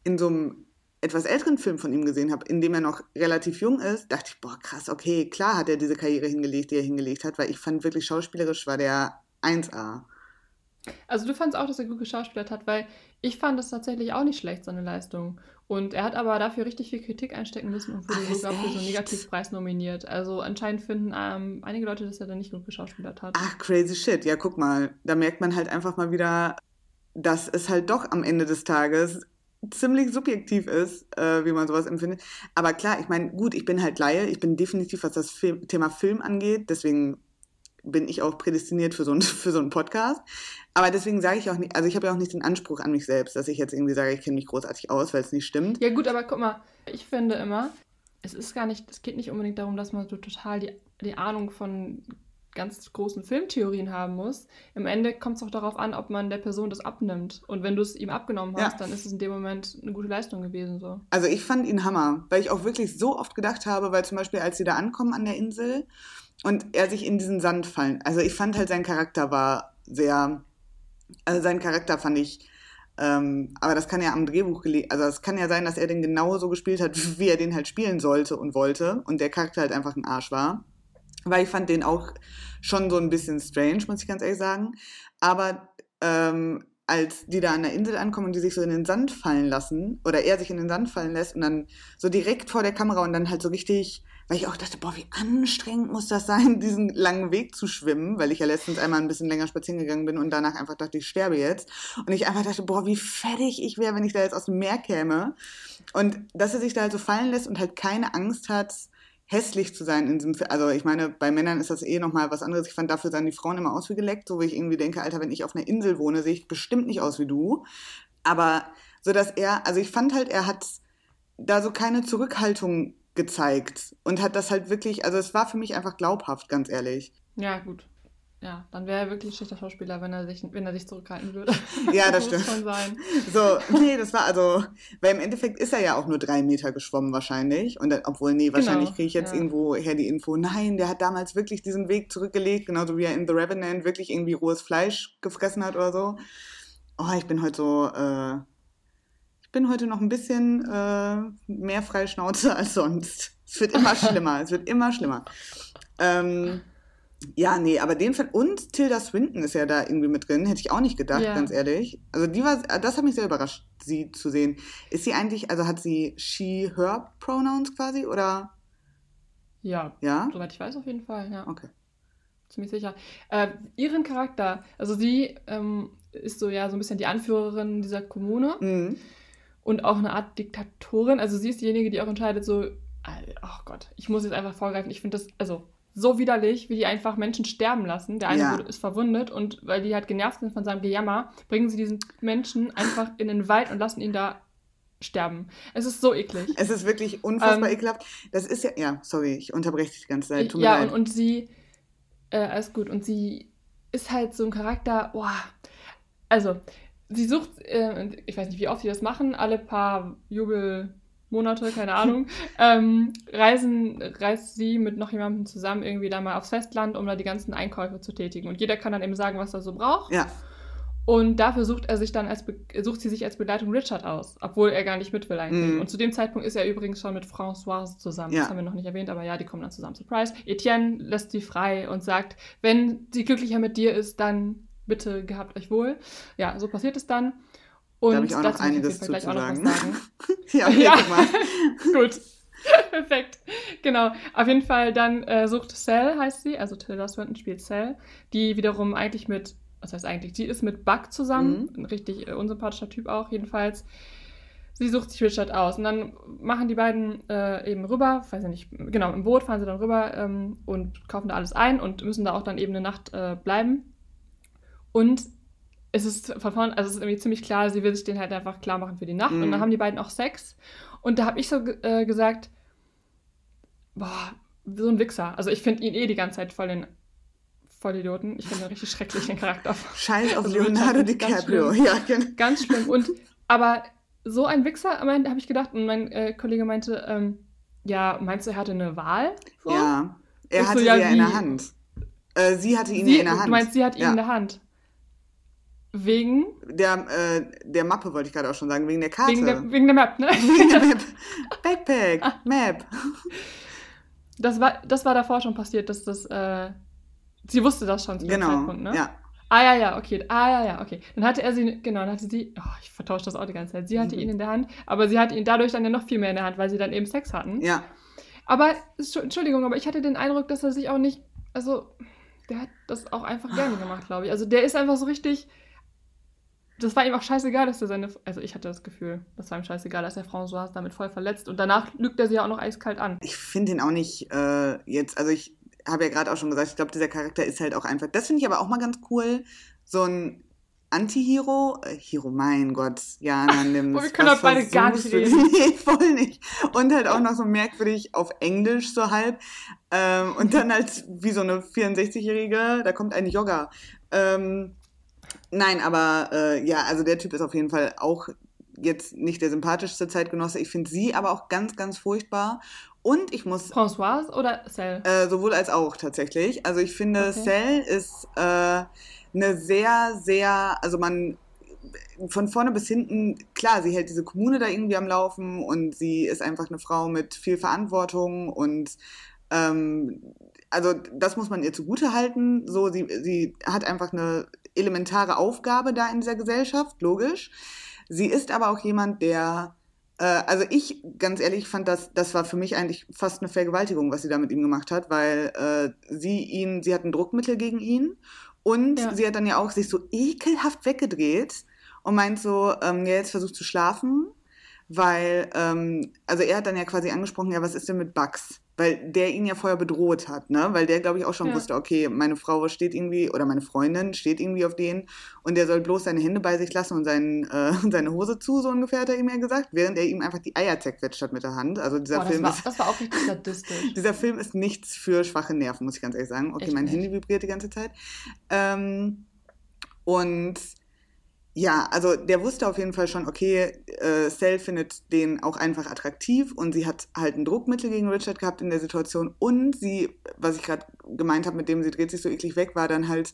in so einem etwas älteren Film von ihm gesehen habe, in dem er noch relativ jung ist, dachte ich, boah, krass, okay, klar hat er diese Karriere hingelegt, die er hingelegt hat, weil ich fand wirklich schauspielerisch war der 1A. Also du fandest auch, dass er gut geschauspielert hat, weil ich fand es tatsächlich auch nicht schlecht, seine Leistung. Und er hat aber dafür richtig viel Kritik einstecken müssen und wurde Ach, sogar für so einen Negativpreis nominiert. Also anscheinend finden ähm, einige Leute, dass er da nicht gut geschauspielert hat. Ach, crazy shit. Ja, guck mal, da merkt man halt einfach mal wieder, dass es halt doch am Ende des Tages ziemlich subjektiv ist, äh, wie man sowas empfindet. Aber klar, ich meine, gut, ich bin halt Laie, ich bin definitiv, was das Film, Thema Film angeht, deswegen bin ich auch prädestiniert für so, ein, für so einen Podcast. Aber deswegen sage ich auch nicht, also ich habe ja auch nicht den Anspruch an mich selbst, dass ich jetzt irgendwie sage, ich kenne mich großartig aus, weil es nicht stimmt. Ja gut, aber guck mal, ich finde immer, es ist gar nicht, es geht nicht unbedingt darum, dass man so total die, die Ahnung von ganz großen Filmtheorien haben muss. Im Ende kommt es auch darauf an, ob man der Person das abnimmt. Und wenn du es ihm abgenommen hast, ja. dann ist es in dem Moment eine gute Leistung gewesen. So. Also ich fand ihn Hammer, weil ich auch wirklich so oft gedacht habe, weil zum Beispiel, als sie da ankommen an der Insel und er sich in diesen Sand fallen. Also ich fand halt, sein Charakter war sehr, also sein Charakter fand ich, ähm, aber das kann ja am Drehbuch gelegen, also es kann ja sein, dass er den genauso gespielt hat, wie er den halt spielen sollte und wollte und der Charakter halt einfach ein Arsch war. Weil ich fand den auch schon so ein bisschen strange, muss ich ganz ehrlich sagen. Aber ähm, als die da an der Insel ankommen und die sich so in den Sand fallen lassen, oder er sich in den Sand fallen lässt und dann so direkt vor der Kamera und dann halt so richtig, weil ich auch dachte, boah, wie anstrengend muss das sein, diesen langen Weg zu schwimmen, weil ich ja letztens einmal ein bisschen länger spazieren gegangen bin und danach einfach dachte, ich sterbe jetzt. Und ich einfach dachte, boah, wie fertig ich wäre, wenn ich da jetzt aus dem Meer käme. Und dass er sich da halt so fallen lässt und halt keine Angst hat, hässlich zu sein in diesem. Also ich meine, bei Männern ist das eh nochmal was anderes. Ich fand, dafür sahen die Frauen immer aus wie geleckt, so wie ich irgendwie denke, Alter, wenn ich auf einer Insel wohne, sehe ich bestimmt nicht aus wie du. Aber so, dass er, also ich fand halt, er hat da so keine Zurückhaltung gezeigt und hat das halt wirklich, also es war für mich einfach glaubhaft, ganz ehrlich. Ja, gut ja, dann wäre er wirklich ein schlechter Schauspieler, wenn er sich, wenn er sich zurückhalten würde. Ja, das stimmt. Schon sein. So, nee, das war also, weil im Endeffekt ist er ja auch nur drei Meter geschwommen wahrscheinlich. Und dann, obwohl, nee, wahrscheinlich genau, kriege ich jetzt ja. irgendwo her die Info, nein, der hat damals wirklich diesen Weg zurückgelegt, genauso wie er in The Revenant wirklich irgendwie rohes Fleisch gefressen hat oder so. Oh, ich bin heute so, äh, bin heute noch ein bisschen äh, mehr Freischnauze als sonst. Es wird immer schlimmer, es wird immer schlimmer. Ähm, ja, nee, aber den Fall und Tilda Swinton ist ja da irgendwie mit drin, hätte ich auch nicht gedacht, ja. ganz ehrlich. Also die war, das hat mich sehr überrascht, sie zu sehen. Ist sie eigentlich, also hat sie she, her Pronouns quasi oder? Ja. Ja. Soweit ich weiß auf jeden Fall, ja. Okay. Ziemlich sicher. Äh, ihren Charakter, also sie ähm, ist so ja so ein bisschen die Anführerin dieser Kommune mhm. Und auch eine Art Diktatorin. Also sie ist diejenige, die auch entscheidet so, oh Gott, ich muss jetzt einfach vorgreifen. Ich finde das, also so widerlich, wie die einfach Menschen sterben lassen. Der eine Ja. wurde, ist verwundet und weil die halt genervt sind von seinem Gejammer, bringen sie diesen Menschen einfach in den Wald und lassen ihn da sterben. Es ist so eklig. Es ist wirklich unfassbar Ähm, ekelhaft. Das ist ja, ja, sorry, ich unterbreche dich die ganze Zeit. Tut mir ja, leid. und, und sie, äh, alles gut, und sie ist halt so ein Charakter, boah, also, sie sucht, äh, ich weiß nicht, wie oft sie das machen, alle paar Jubelmonate, keine Ahnung, ähm, reisen, reist sie mit noch jemandem zusammen irgendwie da mal aufs Festland, um da die ganzen Einkäufe zu tätigen. Und jeder kann dann eben sagen, was er so braucht. ja, Und dafür sucht er sich dann als Be sucht sie sich als Begleitung Richard aus, obwohl er gar nicht mit will eigentlich. Mhm. Und zu dem Zeitpunkt ist er übrigens schon mit Françoise zusammen. Ja. Das haben wir noch nicht erwähnt, aber ja, die kommen dann zusammen. Surprise. Etienne lässt sie frei und sagt, wenn sie glücklicher mit dir ist, dann bitte gehabt euch wohl. Ja, so passiert es dann. Und da habe ich auch noch einiges zuzusagen. was sagen. ja, okay, Ja. Gut. Perfekt. Genau. Auf jeden Fall dann äh, sucht Cell, heißt sie, also Tilda Swinton spielt Cell, die wiederum eigentlich mit, was heißt eigentlich, die ist mit Buck zusammen, Mhm. ein richtig äh, unsympathischer Typ auch jedenfalls. Sie sucht sich Richard aus und dann machen die beiden äh, eben rüber, weiß ich nicht, genau, im Boot fahren sie dann rüber ähm, und kaufen da alles ein und müssen da auch dann eben eine Nacht äh, bleiben. Und es ist von vorn, also es ist irgendwie ziemlich klar, sie will sich den halt einfach klar machen für die Nacht. Mhm. Und dann haben die beiden auch Sex. Und da habe ich so äh, gesagt, boah, so ein Wichser. Also ich finde ihn eh die ganze Zeit voll den Vollidioten. Ich finde einen richtig schrecklichen Charakter. Scheiß auf Also Leonardo ganz DiCaprio. schlimm. Ja, genau. Ganz schlimm. Und aber so ein Wichser, habe ich gedacht, und mein äh, Kollege meinte, ähm, ja, meinst du, er hatte eine Wahl? So? Ja, er so, hatte ja, sie ja in der? Hand. Äh, sie hatte ihn Sie, ja in der Hand. Du meinst, sie hat ihn ja. in der Hand. Wegen? Der, äh, der Mappe wollte ich gerade auch schon sagen, wegen der Karte. Wegen der, wegen der Map, ne? Wegen der Map. Backpack, Map. Das war, das war davor schon passiert, dass das. Äh, sie wusste das schon zu dem Genau, Zeitpunkt, ne? ja. Ah ja, ja, okay. Ah ja, ja, okay. Dann hatte er sie, genau, dann hatte sie, oh, ich vertausche das auch die ganze Zeit. Sie hatte Mhm. ihn in der Hand, aber sie hatte ihn dadurch dann ja noch viel mehr in der Hand, weil sie dann eben Sex hatten. Ja, Aber, Entschu- Entschuldigung, aber ich hatte den Eindruck, dass er sich auch nicht, also, der hat das auch einfach gerne gemacht, glaube ich. Also der ist einfach so richtig, das war ihm auch scheißegal, dass er seine, also ich hatte das Gefühl, das war ihm scheißegal, dass er François damit voll verletzt und danach lügt er sie ja auch noch eiskalt an. ich finde ihn auch nicht äh, jetzt, also ich habe ja gerade auch schon gesagt, ich glaube, dieser Charakter ist halt auch einfach, das finde ich aber auch mal ganz cool, so ein Anti-Hero, äh, Hero, mein Gott, Jana, nimm Boah, wir können heute beide gar nicht reden. Nee, voll nicht. Und halt auch noch so merkwürdig auf Englisch so halb. Ähm, und dann halt wie so eine 64-Jährige, da kommt ein Jogger. Ähm, nein, aber äh, ja, also der Typ ist auf jeden Fall auch jetzt nicht der sympathischste Zeitgenosse. Ich finde sie aber auch ganz, ganz furchtbar. Und ich muss François oder Cell? äh, sowohl als auch tatsächlich. Also ich finde, Okay. Cell ist äh, eine sehr, sehr, also man von vorne bis hinten, klar, sie hält diese Kommune da irgendwie am Laufen und sie ist einfach eine Frau mit viel Verantwortung und ähm, also das muss man ihr zugute halten. So, sie, sie hat einfach eine elementare Aufgabe da in dieser Gesellschaft, logisch. Sie ist aber auch jemand, der äh, also ich, ganz ehrlich, fand das, das war für mich eigentlich fast eine Vergewaltigung, was sie da mit ihm gemacht hat, weil äh, sie ihn, sie hat ein Druckmittel gegen ihn und Ja. sie hat dann ja auch sich so ekelhaft weggedreht und meint so, ähm, ja, jetzt versucht zu schlafen, weil, ähm, also er hat dann ja quasi angesprochen, ja, was ist denn mit Bugs? Weil der ihn ja vorher bedroht hat, ne? Weil der, glaube ich, auch schon Ja. wusste, okay, meine Frau steht irgendwie, oder meine Freundin steht irgendwie auf den und der soll bloß seine Hände bei sich lassen und seinen, äh, seine Hose zu, so ungefähr hat er ihm ja gesagt, während er ihm einfach die Eier zerquetscht hat mit der Hand. Also dieser Boah, das, Film war, ist. das war auch richtig sadistisch. Dieser Film ist nichts für schwache Nerven, muss ich ganz ehrlich sagen. Okay, Echt mein nicht. Handy vibriert die ganze Zeit. Ähm, und ja, also der wusste auf jeden Fall schon, okay, äh, Cell findet den auch einfach attraktiv und sie hat halt ein Druckmittel gegen Richard gehabt in der Situation und sie, was ich gerade gemeint habe, mit dem sie dreht sich so eklig weg, war dann halt,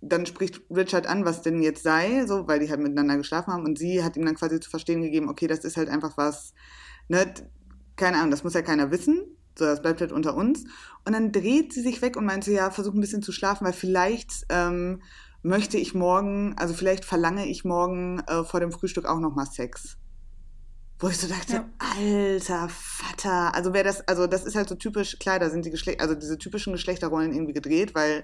dann spricht Richard an, was denn jetzt sei, so, weil die halt miteinander geschlafen haben und sie hat ihm dann quasi zu verstehen gegeben, okay, das ist halt einfach was, ne, keine Ahnung, das muss ja keiner wissen, so, das bleibt halt unter uns. Und dann dreht sie sich weg und meint so, ja, versuch ein bisschen zu schlafen, weil vielleicht ähm, möchte ich morgen, also vielleicht verlange ich morgen äh, vor dem Frühstück auch nochmal Sex. Wo ich so dachte, Ja. alter Vater, also wer das, also das ist halt so typisch, klar, da sind die Geschlechter, also diese typischen Geschlechterrollen irgendwie gedreht, weil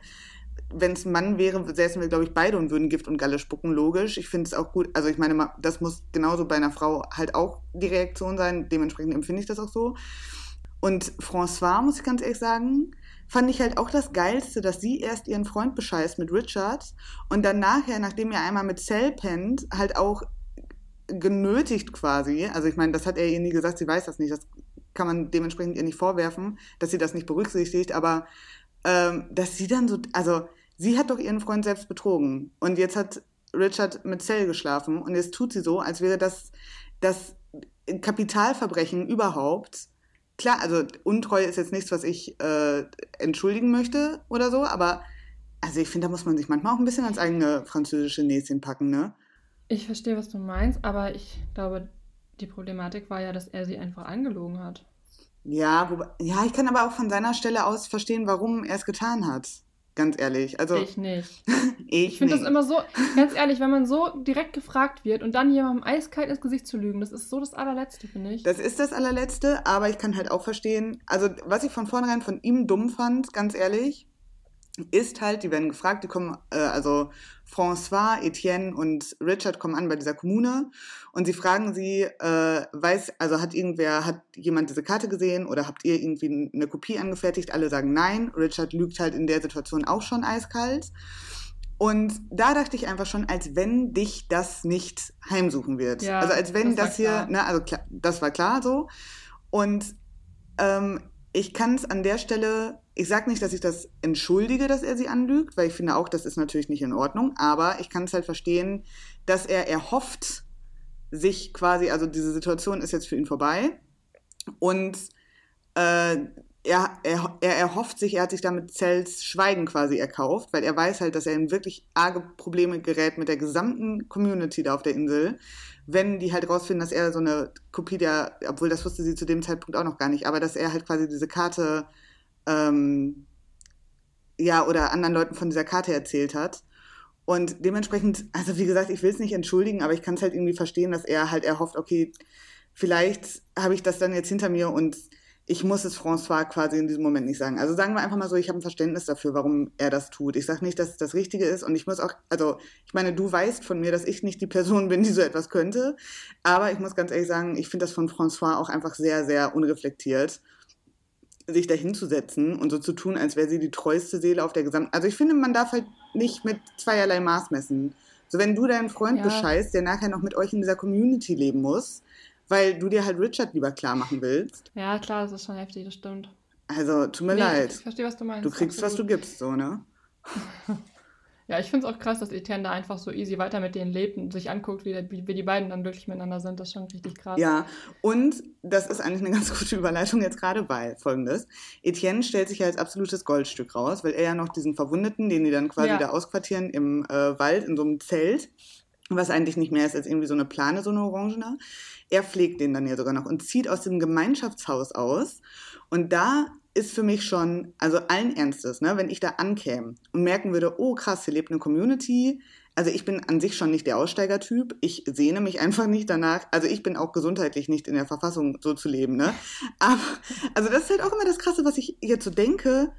wenn es ein Mann wäre, säßen wir, glaube ich, beide und würden Gift und Galle spucken, logisch. Ich finde es auch gut, also ich meine, das muss genauso bei einer Frau halt auch die Reaktion sein, dementsprechend empfinde ich das auch so. Und François, muss ich ganz ehrlich sagen, fand ich halt auch das Geilste, dass sie erst ihren Freund bescheißt mit Richard und dann nachher, nachdem er einmal mit Cell pennt, halt auch genötigt quasi, also ich meine, das hat er ihr nie gesagt, sie weiß das nicht, das kann man dementsprechend ihr nicht vorwerfen, dass sie das nicht berücksichtigt, aber ähm, dass sie dann so, also sie hat doch ihren Freund selbst betrogen und jetzt hat Richard mit Cell geschlafen und jetzt tut sie so, als wäre das das Kapitalverbrechen überhaupt. Klar, also Untreue ist jetzt nichts, was ich äh, entschuldigen möchte oder so, aber also ich finde, da muss man sich manchmal auch ein bisschen ans eigene französische Näschen packen, ne? Ich verstehe, was du meinst, aber ich glaube, die Problematik war ja, dass er sie einfach angelogen hat. Ja, wobei, ja, ich kann aber auch von seiner Stelle aus verstehen, warum er es getan hat. Ganz ehrlich. Also, ich nicht. ich Ich finde das immer so, ganz ehrlich, wenn man so direkt gefragt wird und dann jemandem eiskalt ins Gesicht zu lügen, das ist so das allerletzte, finde ich. Das ist das allerletzte, aber ich kann halt auch verstehen, also was ich von vornherein von ihm dumm fand, ganz ehrlich, ist halt, die werden gefragt, die kommen, äh, also François, Etienne und Richard kommen an bei dieser Kommune und sie fragen sie, äh, weiß, also hat irgendwer, hat jemand diese Karte gesehen oder habt ihr irgendwie eine Kopie angefertigt? Alle sagen nein. Richard lügt halt in der Situation auch schon eiskalt. Und da dachte ich einfach schon, als wenn dich das nicht heimsuchen wird. Ja, also als wenn das das, hier, ne, also klar, das war klar so. Und ähm, ich kann es an der Stelle, ich sage nicht, dass ich das entschuldige, dass er sie anlügt, weil ich finde auch, das ist natürlich nicht in Ordnung, aber ich kann es halt verstehen, dass er erhofft, sich quasi, also diese Situation ist jetzt für ihn vorbei. Und äh, er, er, er erhofft sich, er hat sich damit Cells Schweigen quasi erkauft, weil er weiß halt, dass er in wirklich arge Probleme gerät mit der gesamten Community da auf der Insel, wenn die halt rausfinden, dass er so eine Kopie der, obwohl das wusste sie zu dem Zeitpunkt auch noch gar nicht, aber dass er halt quasi diese Karte, ähm, ja, oder anderen Leuten von dieser Karte erzählt hat. Und dementsprechend, also wie gesagt, ich will es nicht entschuldigen, aber ich kann es halt irgendwie verstehen, dass er halt erhofft, okay, vielleicht habe ich das dann jetzt hinter mir und ich muss es François quasi in diesem Moment nicht sagen. Also sagen wir einfach mal so, ich habe ein Verständnis dafür, warum er das tut. Ich sage nicht, dass es das Richtige ist und ich muss auch, also ich meine, du weißt von mir, dass ich nicht die Person bin, die so etwas könnte, aber ich muss ganz ehrlich sagen, ich finde das von François auch einfach sehr, sehr unreflektiert, sich da hinzusetzen und so zu tun, als wäre sie die treueste Seele auf der gesamten. Also ich finde, man darf halt nicht mit zweierlei Maß messen. So, wenn du deinen Freund Ja. bescheißt, der nachher noch mit euch in dieser Community leben muss, weil du dir halt Richard lieber klar machen willst, Ja, klar, das ist schon heftig, das stimmt. also tut mir Nee, leid. Ich verstehe, was du meinst. Du kriegst, was du absolut. gibst, so, ne? Ja, ich finde es auch krass, dass Etienne da einfach so easy weiter mit denen lebt und sich anguckt, wie, der- wie, wie die beiden dann wirklich miteinander sind. Das ist schon richtig krass. Ja, und das ist eigentlich eine ganz gute Überleitung jetzt gerade, weil folgendes. Etienne stellt sich ja als absolutes Goldstück raus, weil er ja noch diesen Verwundeten, den die dann quasi Ja. da ausquartieren im äh, Wald, in so einem Zelt, was eigentlich nicht mehr ist als irgendwie so eine Plane, so eine Orangene. Er pflegt den dann ja sogar noch und zieht aus dem Gemeinschaftshaus aus. Und da ist für mich schon, also allen Ernstes, ne, wenn ich da ankäme und merken würde, oh krass, hier lebt eine Community. Also ich bin an sich schon nicht der Aussteigertyp. Ich sehne mich einfach nicht danach. Also ich bin auch gesundheitlich nicht in der Verfassung, so zu leben, ne? Aber, also das ist halt auch immer das Krasse, was ich jetzt so denke.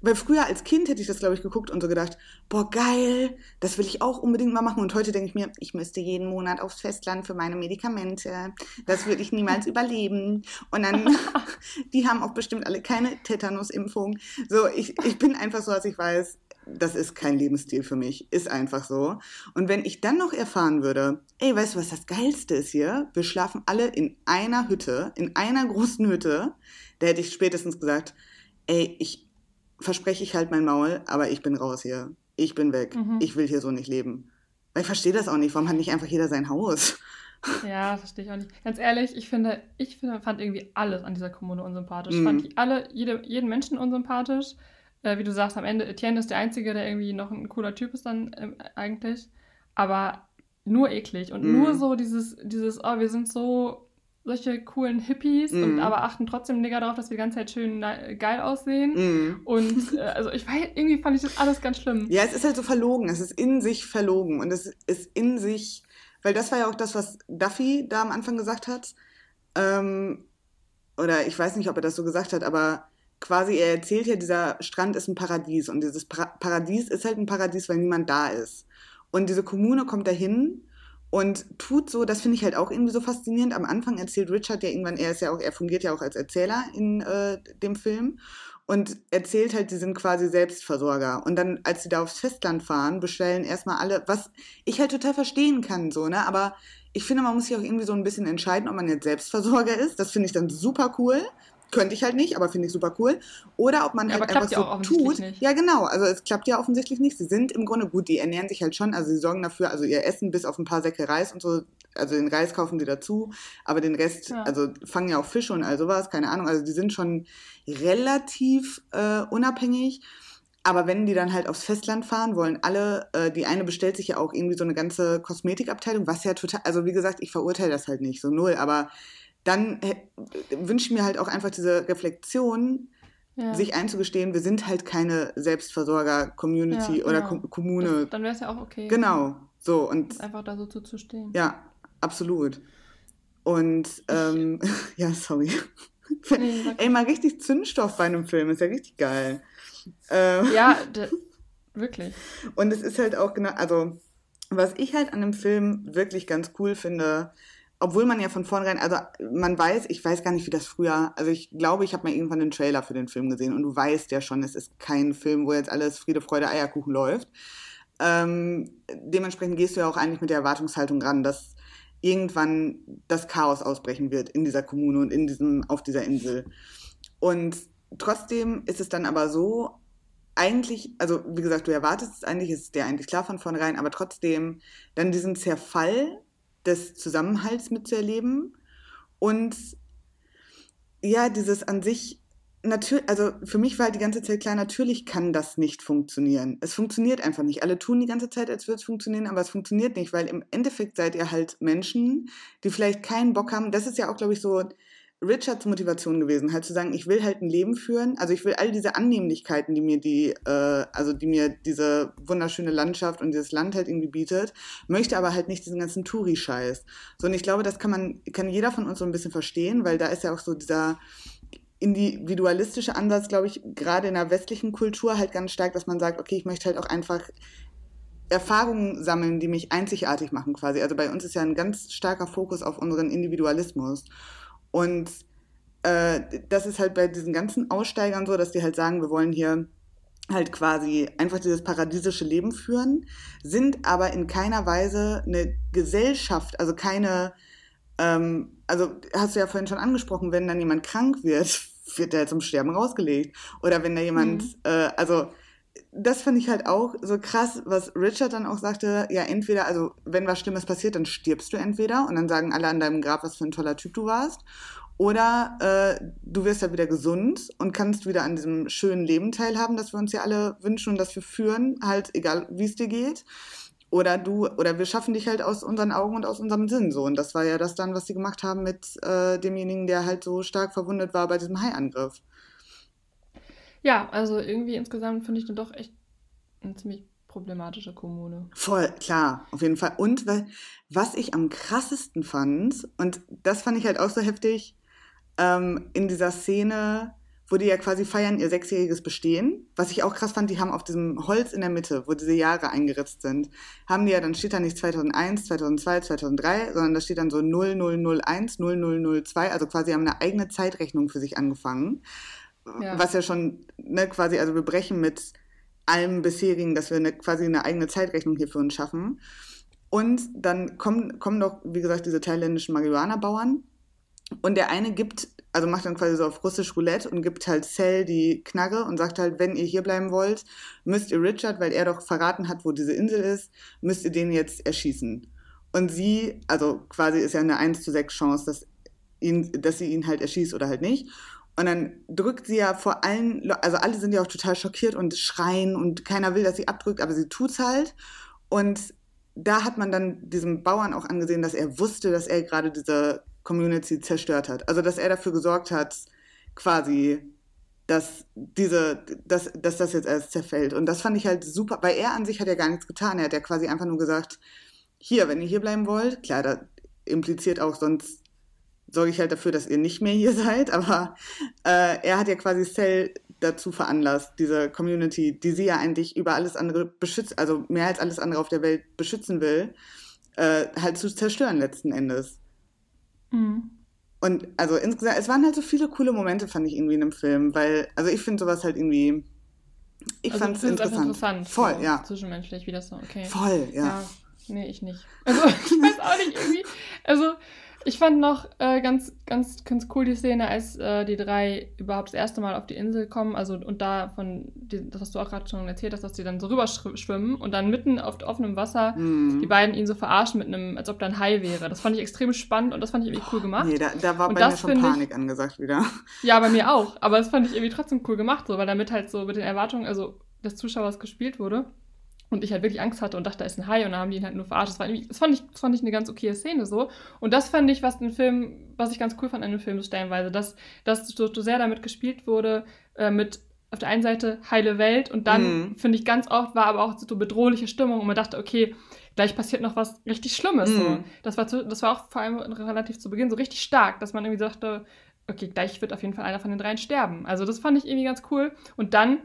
Weil früher als Kind hätte ich das, glaube ich, geguckt und so gedacht, boah, geil, das will ich auch unbedingt mal machen. Und heute denke ich mir, ich müsste jeden Monat aufs Festland für meine Medikamente. Das würde ich niemals überleben. Und dann, die haben auch bestimmt alle keine Tetanusimpfung. So, ich, ich bin einfach so, dass ich weiß, das ist kein Lebensstil für mich. Ist einfach so. Und wenn ich dann noch erfahren würde, ey, weißt du, was das Geilste ist hier? Wir schlafen alle in einer Hütte, in einer großen Hütte. Da hätte ich spätestens gesagt, ey, ich verspreche ich halt mein Maul, aber ich bin raus hier. Ich bin weg. Mhm. Ich will hier so nicht leben. Weil ich verstehe das auch nicht. Warum hat nicht einfach jeder sein Haus? Ja, verstehe ich auch nicht. Ganz ehrlich, ich finde, ich finde, fand irgendwie alles an dieser Kommune unsympathisch. Ich Mhm. fand die alle, jede, jeden Menschen unsympathisch. Äh, wie du sagst, am Ende, Etienne ist der Einzige, der irgendwie noch ein cooler Typ ist dann ähm, eigentlich. Aber nur eklig und Mhm. nur so dieses, dieses, oh, wir sind so solche coolen Hippies und Mhm. aber achten trotzdem mega darauf, dass wir die ganze Zeit schön geil aussehen. Mhm. Und äh, also ich weiß, irgendwie fand ich das alles ganz schlimm. Ja, es ist halt so verlogen. Es ist in sich verlogen. Und es ist in sich, weil das war ja auch das, was Duffy da am Anfang gesagt hat. Ähm, oder ich weiß nicht, ob er das so gesagt hat, aber quasi er erzählt ja, dieser Strand ist ein Paradies. Und dieses pra Paradies ist halt ein Paradies, weil niemand da ist. Und diese Kommune kommt dahin und tut so, das finde ich halt auch irgendwie so faszinierend. Am Anfang erzählt Richard ja irgendwann, er ist ja auch, er fungiert ja auch als Erzähler in äh, dem Film und erzählt halt, die sind quasi Selbstversorger. Und dann, als sie da aufs Festland fahren, bestellen erstmal alle, was ich halt total verstehen kann, so, ne? Aber ich finde, man muss sich auch irgendwie so ein bisschen entscheiden, ob man jetzt Selbstversorger ist. Das finde ich dann super cool. Könnte ich halt nicht, aber finde ich super cool. Oder ob man ja, halt einfach ja so tut. Nicht. Ja, genau. Also es klappt ja offensichtlich nicht. Sie sind im Grunde gut, die ernähren sich halt schon. Also sie sorgen dafür, also ihr Essen bis auf ein paar Säcke Reis und so, also den Reis kaufen sie dazu, aber den Rest, ja. also fangen ja auch Fische und all sowas, keine Ahnung. Also die sind schon relativ äh, unabhängig. Aber wenn die dann halt aufs Festland fahren, wollen alle, äh, die eine bestellt sich ja auch irgendwie so eine ganze Kosmetikabteilung, was ja total, also wie gesagt, ich verurteile das halt nicht so null, aber dann äh, wünsche ich mir halt auch einfach diese Reflexion, ja. sich einzugestehen, wir sind halt keine Selbstversorger-Community ja, oder genau. Ko Kommune. Das, dann wäre es ja auch okay. Genau, so und. Einfach da so zuzustehen. Ja, absolut. Und, ähm, ja, sorry. Nee, Ey, mal richtig Zündstoff bei einem Film, ist ja richtig geil. Ähm, ja, wirklich. Und es ist halt auch genau, also, was ich halt an dem Film wirklich ganz cool finde, obwohl man ja von vornherein, also man weiß, ich weiß gar nicht, wie das früher, also ich glaube, ich habe mal irgendwann den Trailer für den Film gesehen und du weißt ja schon, es ist kein Film, wo jetzt alles Friede, Freude, Eierkuchen läuft. Ähm, dementsprechend gehst du ja auch eigentlich mit der Erwartungshaltung ran, dass irgendwann das Chaos ausbrechen wird in dieser Kommune und in diesem, auf dieser Insel. Und trotzdem ist es dann aber so, eigentlich, also wie gesagt, du erwartest es eigentlich, ist dir eigentlich klar von vornherein, aber trotzdem dann diesen Zerfall des Zusammenhalts mitzuerleben und ja, dieses an sich natürlich, also für mich war halt die ganze Zeit klar, natürlich kann das nicht funktionieren. Es funktioniert einfach nicht. Alle tun die ganze Zeit, als würde es funktionieren, aber es funktioniert nicht, weil im Endeffekt seid ihr halt Menschen, die vielleicht keinen Bock haben. Das ist ja auch, glaube ich, so Richards Motivation gewesen, halt zu sagen, ich will halt ein Leben führen, also ich will all diese Annehmlichkeiten, die mir die, äh, also die mir diese wunderschöne Landschaft und dieses Land halt irgendwie bietet, möchte aber halt nicht diesen ganzen Touri-Scheiß. So, und ich glaube, das kann man, kann jeder von uns so ein bisschen verstehen, weil da ist ja auch so dieser individualistische Ansatz, glaube ich, gerade in der westlichen Kultur halt ganz stark, dass man sagt, okay, ich möchte halt auch einfach Erfahrungen sammeln, die mich einzigartig machen quasi. Also bei uns ist ja ein ganz starker Fokus auf unseren Individualismus. Und äh, das ist halt bei diesen ganzen Aussteigern so, dass die halt sagen, wir wollen hier halt quasi einfach dieses paradiesische Leben führen, sind aber in keiner Weise eine Gesellschaft, also keine, ähm, also hast du ja vorhin schon angesprochen, wenn dann jemand krank wird, wird der zum Sterben rausgelegt. Oder wenn da jemand, mhm. äh, also das fand ich halt auch so krass, was Richard dann auch sagte, ja, entweder, also wenn was Schlimmes passiert, dann stirbst du entweder und dann sagen alle an deinem Grab, was für ein toller Typ du warst. Oder äh, du wirst ja wieder gesund und kannst wieder an diesem schönen Leben teilhaben, das wir uns ja alle wünschen und das wir führen, halt egal wie es dir geht. Oder du, oder wir schaffen dich halt aus unseren Augen und aus unserem Sinn so. Und das war ja das dann, was sie gemacht haben mit äh, demjenigen, der halt so stark verwundet war bei diesem Haiangriff. Ja, also irgendwie insgesamt finde ich dann doch echt eine ziemlich problematische Kommune. Voll, klar, auf jeden Fall. Und was ich am krassesten fand, und das fand ich halt auch so heftig, ähm, in dieser Szene, wo die ja quasi feiern ihr sechsjähriges Bestehen. Was ich auch krass fand, die haben auf diesem Holz in der Mitte, wo diese Jahre eingeritzt sind, haben die ja, dann steht da nicht 2001, 2002, 2003, sondern da steht dann so 0001, 0002, also quasi haben eine eigene Zeitrechnung für sich angefangen ja. was ja schon ne, quasi, also wir brechen mit allem bisherigen, dass wir eine, quasi eine eigene Zeitrechnung hier für uns schaffen. Und dann kommen, kommen doch, wie gesagt, diese thailändischen Marihuana-Bauern. Und der eine gibt, also macht dann quasi so auf russisch Roulette und gibt halt Cell die Knarre und sagt halt, wenn ihr hier bleiben wollt, müsst ihr Richard, weil er doch verraten hat, wo diese Insel ist, müsst ihr den jetzt erschießen. Und sie, also quasi ist ja eine 1 zu 6 Chance, dass, ihn, dass sie ihn halt erschießt oder halt nicht. Und dann drückt sie ja vor allen, also alle sind ja auch total schockiert und schreien und keiner will, dass sie abdrückt, aber sie tut's halt. Und da hat man dann diesem Bauern auch angesehen, dass er wusste, dass er gerade diese Community zerstört hat. Also dass er dafür gesorgt hat, quasi, dass diese, dass, dass das jetzt alles zerfällt. Und das fand ich halt super, weil er an sich hat ja gar nichts getan. Er hat ja quasi einfach nur gesagt, hier, wenn ihr hier bleiben wollt, klar, da impliziert auch sonst sorge ich halt dafür, dass ihr nicht mehr hier seid. Aber äh, er hat ja quasi Cell dazu veranlasst, diese Community, die sie ja eigentlich über alles andere beschützt, also mehr als alles andere auf der Welt beschützen will, äh, halt zu zerstören letzten Endes. Mhm. Und also insgesamt, es waren halt so viele coole Momente, fand ich irgendwie in dem Film, weil, also ich finde sowas halt irgendwie, ich also, fand es interessant. interessant. Voll, so ja. Zwischenmenschlich, wie das so, okay. Voll, ja. Ja, nee, ich nicht. Also, ich weiß auch nicht irgendwie. Also, ich fand noch äh, ganz, ganz, ganz cool die Szene, als äh, die drei überhaupt das erste Mal auf die Insel kommen. Also, und da von, die, das hast du auch gerade schon erzählt hast, dass die dann so rüberschwimmen und dann mitten auf offenem Wasser Mhm. die beiden ihn so verarschen mit einem, als ob da ein Hai wäre. Das fand ich extrem spannend und das fand ich irgendwie cool gemacht. Nee, da, da war Und bei mir das schon finde ich- Panik angesagt wieder. Ja, bei mir auch. Aber das fand ich irgendwie trotzdem cool gemacht, so, weil damit halt so mit den Erwartungen, also des Zuschauers gespielt wurde. Und ich halt wirklich Angst hatte und dachte, da ist ein Hai und dann haben die ihn halt nur verarscht. Das, war das, fand ich, das fand ich eine ganz okaye Szene so. Und das fand ich, was den Film, was ich ganz cool fand an dem Film stellenweise, dass, dass so, so sehr damit gespielt wurde, äh, mit auf der einen Seite heile Welt und dann, Mhm. finde ich, ganz oft war aber auch so bedrohliche Stimmung und man dachte, okay, gleich passiert noch was richtig Schlimmes. So. Mhm. Das, war zu, das war auch vor allem relativ zu Beginn so richtig stark, dass man irgendwie dachte, okay, gleich wird auf jeden Fall einer von den dreien sterben. Also das fand ich irgendwie ganz cool. Und dann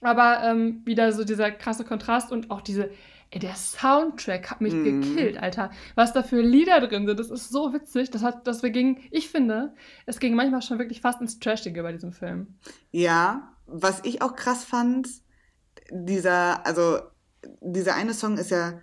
aber ähm, wieder so dieser krasse Kontrast und auch diese, ey, der Soundtrack hat mich Mhm. gekillt, Alter. Was da für Lieder drin sind, das ist so witzig. Das hat, das wir ging, ich finde, es ging manchmal schon wirklich fast ins Trashige bei diesem Film. Ja, was ich auch krass fand, dieser, also dieser eine Song ist ja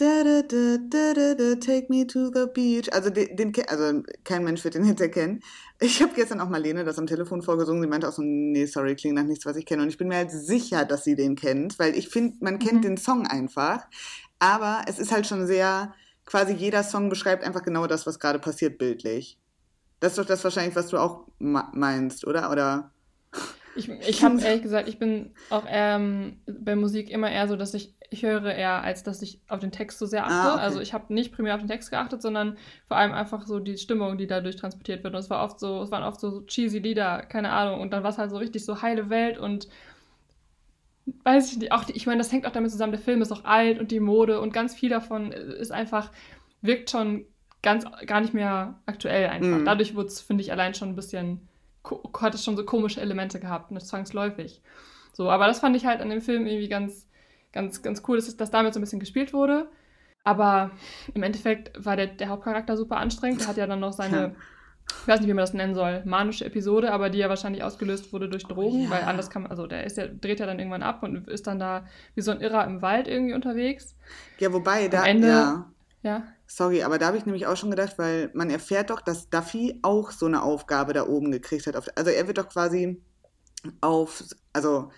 da, da, da, da, da, Take me to the beach. Also den, den also kein Mensch wird den Hit erkennen. Ich habe gestern auch Marlene das am Telefon vorgesungen. Sie meinte auch so, nee, sorry, klingt nach nichts, was ich kenne. Und ich bin mir halt sicher, dass sie den kennt, weil ich finde, man kennt Mhm. den Song einfach. Aber es ist halt schon sehr, quasi jeder Song beschreibt einfach genau das, was gerade passiert, bildlich. Das ist doch das wahrscheinlich, was du auch meinst, oder? Oder? Ich, ich habe ehrlich gesagt, ich bin auch ähm, bei Musik immer eher so, dass ich höre eher, als dass ich auf den Text so sehr achte. Ah, okay. Also ich habe nicht primär auf den Text geachtet, sondern vor allem einfach so die Stimmung, die dadurch transportiert wird. Und es war oft so, es waren oft so cheesy Lieder, keine Ahnung. Und dann war es halt so richtig so heile Welt und weiß ich nicht, auch die, ich meine, das hängt auch damit zusammen, der Film ist auch alt und die Mode und ganz viel davon ist einfach, wirkt schon ganz gar nicht mehr aktuell einfach. Mhm. Dadurch wurde es, finde ich, allein schon ein bisschen, hat es schon so komische Elemente gehabt, ne, zwangsläufig. So, aber das fand ich halt an dem Film irgendwie ganz, ganz, ganz cool, dass, dass damit so ein bisschen gespielt wurde. Aber im Endeffekt war der, der Hauptcharakter super anstrengend. Er hat ja dann noch seine, ich weiß nicht, wie man das nennen soll, manische Episode, aber die ja wahrscheinlich ausgelöst wurde durch Drogen, ja. weil anders kann man, also der ist ja, dreht ja dann irgendwann ab und ist dann da wie so ein Irrer im Wald irgendwie unterwegs. Ja, wobei, da, Ende- ja, Ja. sorry, aber da habe ich nämlich auch schon gedacht, weil man erfährt doch, dass Duffy auch so eine Aufgabe da oben gekriegt hat. Also er wird doch quasi auf, also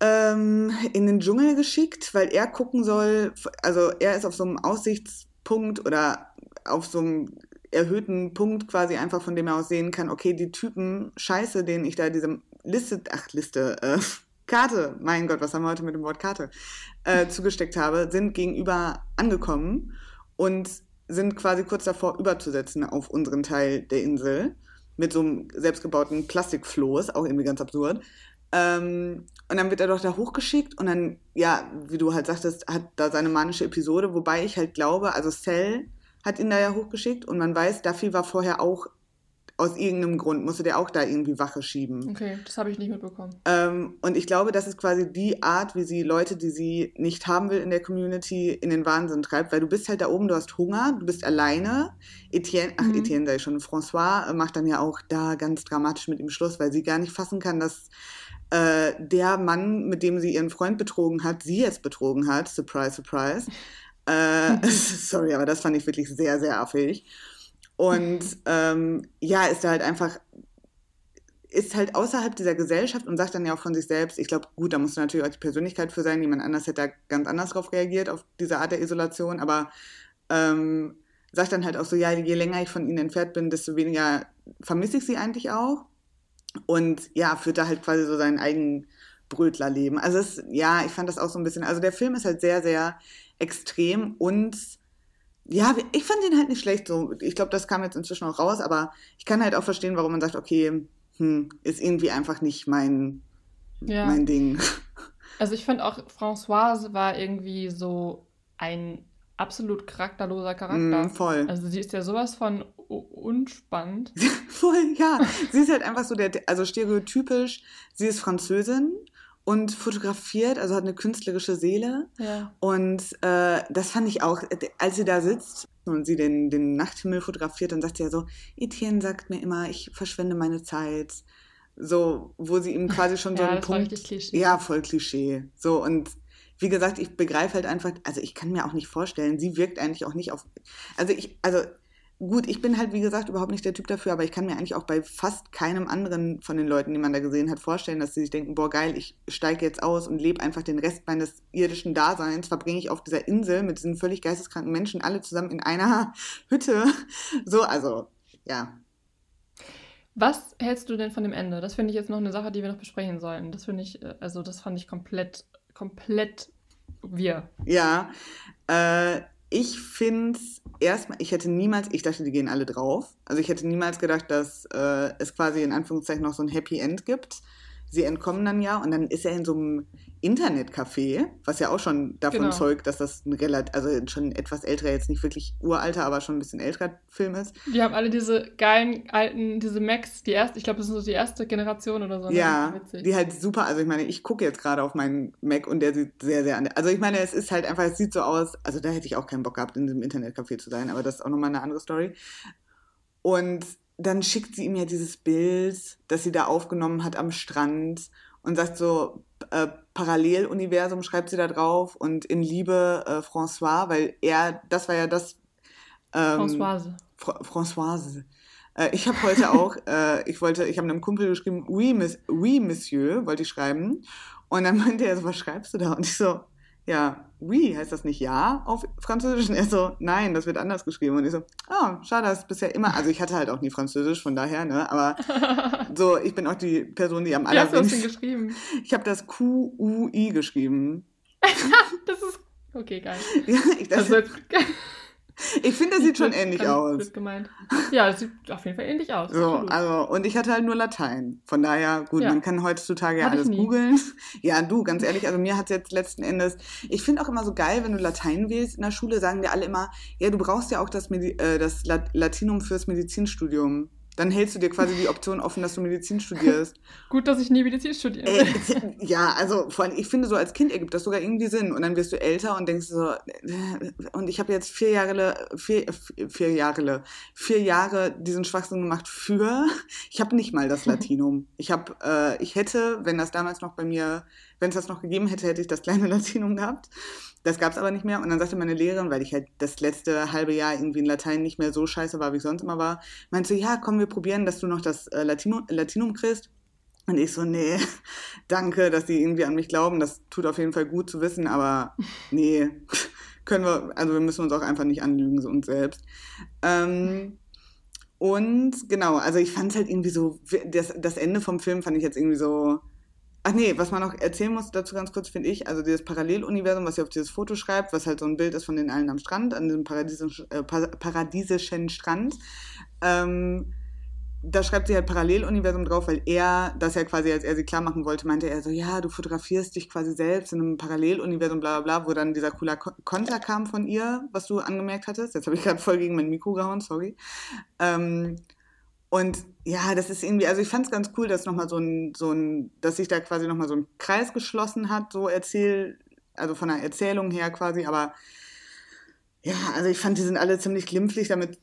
ähm, in den Dschungel geschickt, weil er gucken soll, also er ist auf so einem Aussichtspunkt oder auf so einem erhöhten Punkt quasi einfach, von dem er aus sehen kann, okay, die Typen Scheiße, denen ich da diese Liste, ach Liste, äh, Karte, mein Gott, was haben wir heute mit dem Wort Karte, äh, zugesteckt habe, sind gegenüber angekommen und sind quasi kurz davor überzusetzen auf unseren Teil der Insel mit so einem selbstgebauten Plastikfloß, auch irgendwie ganz absurd. Ähm, und dann wird er doch da hochgeschickt und dann, ja, wie du halt sagtest, hat da seine manische Episode, wobei ich halt glaube, also Cell hat ihn da ja hochgeschickt und man weiß, Duffy war vorher auch aus irgendeinem Grund, musste der auch da irgendwie Wache schieben. Okay, das habe ich nicht mitbekommen. Ähm, und ich glaube, das ist quasi die Art, wie sie Leute, die sie nicht haben will in der Community, in den Wahnsinn treibt, weil du bist halt da oben, du hast Hunger, du bist alleine. Etienne, ach, Mhm. Etienne sei schon, François äh, macht dann ja auch da ganz dramatisch mit ihm Schluss, weil sie gar nicht fassen kann, dass äh, der Mann, mit dem sie ihren Freund betrogen hat, sie jetzt betrogen hat. Surprise, surprise. Äh, sorry, aber das fand ich wirklich sehr, sehr affig. Und ähm, ja, ist da halt einfach, ist halt außerhalb dieser Gesellschaft und sagt dann ja auch von sich selbst, ich glaube, gut, da muss natürlich auch die Persönlichkeit für sein, jemand anders hätte da ganz anders drauf reagiert, auf diese Art der Isolation, aber ähm, sagt dann halt auch so, ja, je länger ich von ihnen entfernt bin, desto weniger vermisse ich sie eigentlich auch. Und ja, führt da halt quasi so sein eigen Brötlerleben. Also es, ja, ich fand das auch so ein bisschen, also der Film ist halt sehr, sehr extrem und ja, ich fand den halt nicht schlecht. So, ich glaube, das kam jetzt inzwischen auch raus, aber ich kann halt auch verstehen, warum man sagt, okay, hm, ist irgendwie einfach nicht mein, Ja. mein Ding. Also ich finde auch, Françoise war irgendwie so ein absolut charakterloser Charakter. Mm, voll. Also sie ist ja sowas von unspannend. Voll, ja. Sie ist halt einfach so der, also stereotypisch, sie ist Französin und fotografiert, also hat eine künstlerische Seele. Ja. Und äh, das fand ich auch, als sie da sitzt und sie den, den Nachthimmel fotografiert, dann sagt sie ja so, Etienne sagt mir immer, ich verschwende meine Zeit. So, wo sie ihm quasi schon so Ja, einen das war Punkt. richtig Klischee. Ja, voll Klischee. So, und wie gesagt, ich begreife halt einfach, also ich kann mir auch nicht vorstellen, sie wirkt eigentlich auch nicht auf. Also ich, also gut, ich bin halt, wie gesagt, überhaupt nicht der Typ dafür, aber ich kann mir eigentlich auch bei fast keinem anderen von den Leuten, die man da gesehen hat, vorstellen, dass sie sich denken, boah, geil, ich steige jetzt aus und lebe einfach den Rest meines irdischen Daseins, verbringe ich auf dieser Insel mit diesen völlig geisteskranken Menschen, alle zusammen in einer Hütte. So, also, ja. Was hältst du denn von dem Ende? Das finde ich jetzt noch eine Sache, die wir noch besprechen sollten. Das finde ich, äh, also das fand ich komplett, komplett wir. Ja, äh, ich finde erstmal, ich hätte niemals, ich dachte, die gehen alle drauf. Also ich hätte niemals gedacht, dass äh, es quasi in Anführungszeichen noch so ein Happy End gibt. Sie entkommen dann ja und dann ist er in so einem Internetcafé, was ja auch schon davon Genau. zeugt, dass das ein relativ, also schon etwas älterer, jetzt nicht wirklich uralter, aber schon ein bisschen älterer Film ist. Die haben alle diese geilen alten, diese Macs, die erste, ich glaube, das ist so die erste Generation oder so. ne? Ja, Witzig. die halt super, also ich meine, ich gucke jetzt gerade auf meinen Mac und der sieht sehr, sehr anders. Also ich meine, es ist halt einfach, es sieht so aus, also da hätte ich auch keinen Bock gehabt, in diesem Internetcafé zu sein, aber das ist auch nochmal eine andere Story. Und dann schickt sie ihm ja dieses Bild, das sie da aufgenommen hat am Strand und sagt so, äh, Paralleluniversum schreibt sie da drauf und in Liebe äh, François, weil er, das war ja das. Ähm, Françoise. Fra Françoise. Äh, ich habe heute auch, äh, ich wollte, ich habe einem Kumpel geschrieben, oui, miss, oui, Monsieur, wollte ich schreiben. Und dann meinte er so, was schreibst du da? Und ich so, ja, oui, heißt das nicht ja auf Französisch? Und er so, nein, das wird anders geschrieben. Und ich so, ah, schade, das ist bisher immer, also ich hatte halt auch nie Französisch, von daher, ne, aber so, ich bin auch die Person, die am Wie hast du das allerwenigsten, geschrieben? ich habe das Q-U-I geschrieben. Das ist. Okay, geil. Ja, ich, das, Also, jetzt, ich finde, das sieht schon ähnlich Ganz aus. gemeint. Ja, das sieht auf jeden Fall ähnlich aus. So, Absolut. also, und ich hatte halt nur Latein. Von daher, gut, Ja. man kann heutzutage ja alles googeln. Ja, du, ganz ehrlich, also mir hat es jetzt letzten Endes, ich finde auch immer so geil, wenn du Latein wählst in der Schule, sagen dir alle immer, ja, du brauchst ja auch das, Medi äh, das Lat Latinum fürs Medizinstudium. Dann hältst du dir quasi die Option offen, dass du Medizin studierst. Gut, dass ich nie Medizin studiere. Ey, ja, also vor allem, ich finde, so als Kind ergibt das sogar irgendwie Sinn. Und dann wirst du älter und denkst so, äh, und ich habe jetzt vier Jahre, vier, vier Jahre, vier Jahre diesen Schwachsinn gemacht für, ich habe nicht mal das Latinum. Ich habe, äh, ich hätte, wenn das damals noch bei mir, wenn es das noch gegeben hätte, hätte ich das kleine Latinum gehabt. Das gab es aber nicht mehr. Und dann sagte meine Lehrerin, weil ich halt das letzte halbe Jahr irgendwie in Latein nicht mehr so scheiße war, wie ich sonst immer war, meinte so, ja, komm, wir probieren, dass du noch das äh, Latinum, Latinum kriegst. Und ich so, nee, danke, dass die irgendwie an mich glauben. Das tut auf jeden Fall gut zu wissen, aber nee, können wir, also wir müssen uns auch einfach nicht anlügen, so uns selbst. Ähm, und genau, also ich fand es halt irgendwie so, das, das Ende vom Film fand ich jetzt irgendwie so. Ach nee, was man noch erzählen muss dazu ganz kurz, finde ich, also dieses Paralleluniversum, was sie auf dieses Foto schreibt, was halt so ein Bild ist von den allen am Strand, an diesem paradiesischen, äh, Strand. Ähm, da schreibt sie halt Paralleluniversum drauf, weil er, das ja quasi, als er sie klar machen wollte, meinte er so, ja, du fotografierst dich quasi selbst in einem Paralleluniversum, bla bla bla, wo dann dieser cooler Ko- Konter kam von ihr, was du angemerkt hattest. Jetzt habe ich gerade voll gegen mein Mikro gehauen, sorry. Ähm, und ja, das ist irgendwie, also ich fand es ganz cool, dass nochmal so ein, so ein, dass sich da quasi nochmal so ein Kreis geschlossen hat, so erzähl, also von der Erzählung her quasi, aber ja, also ich fand, die sind alle ziemlich glimpflich damit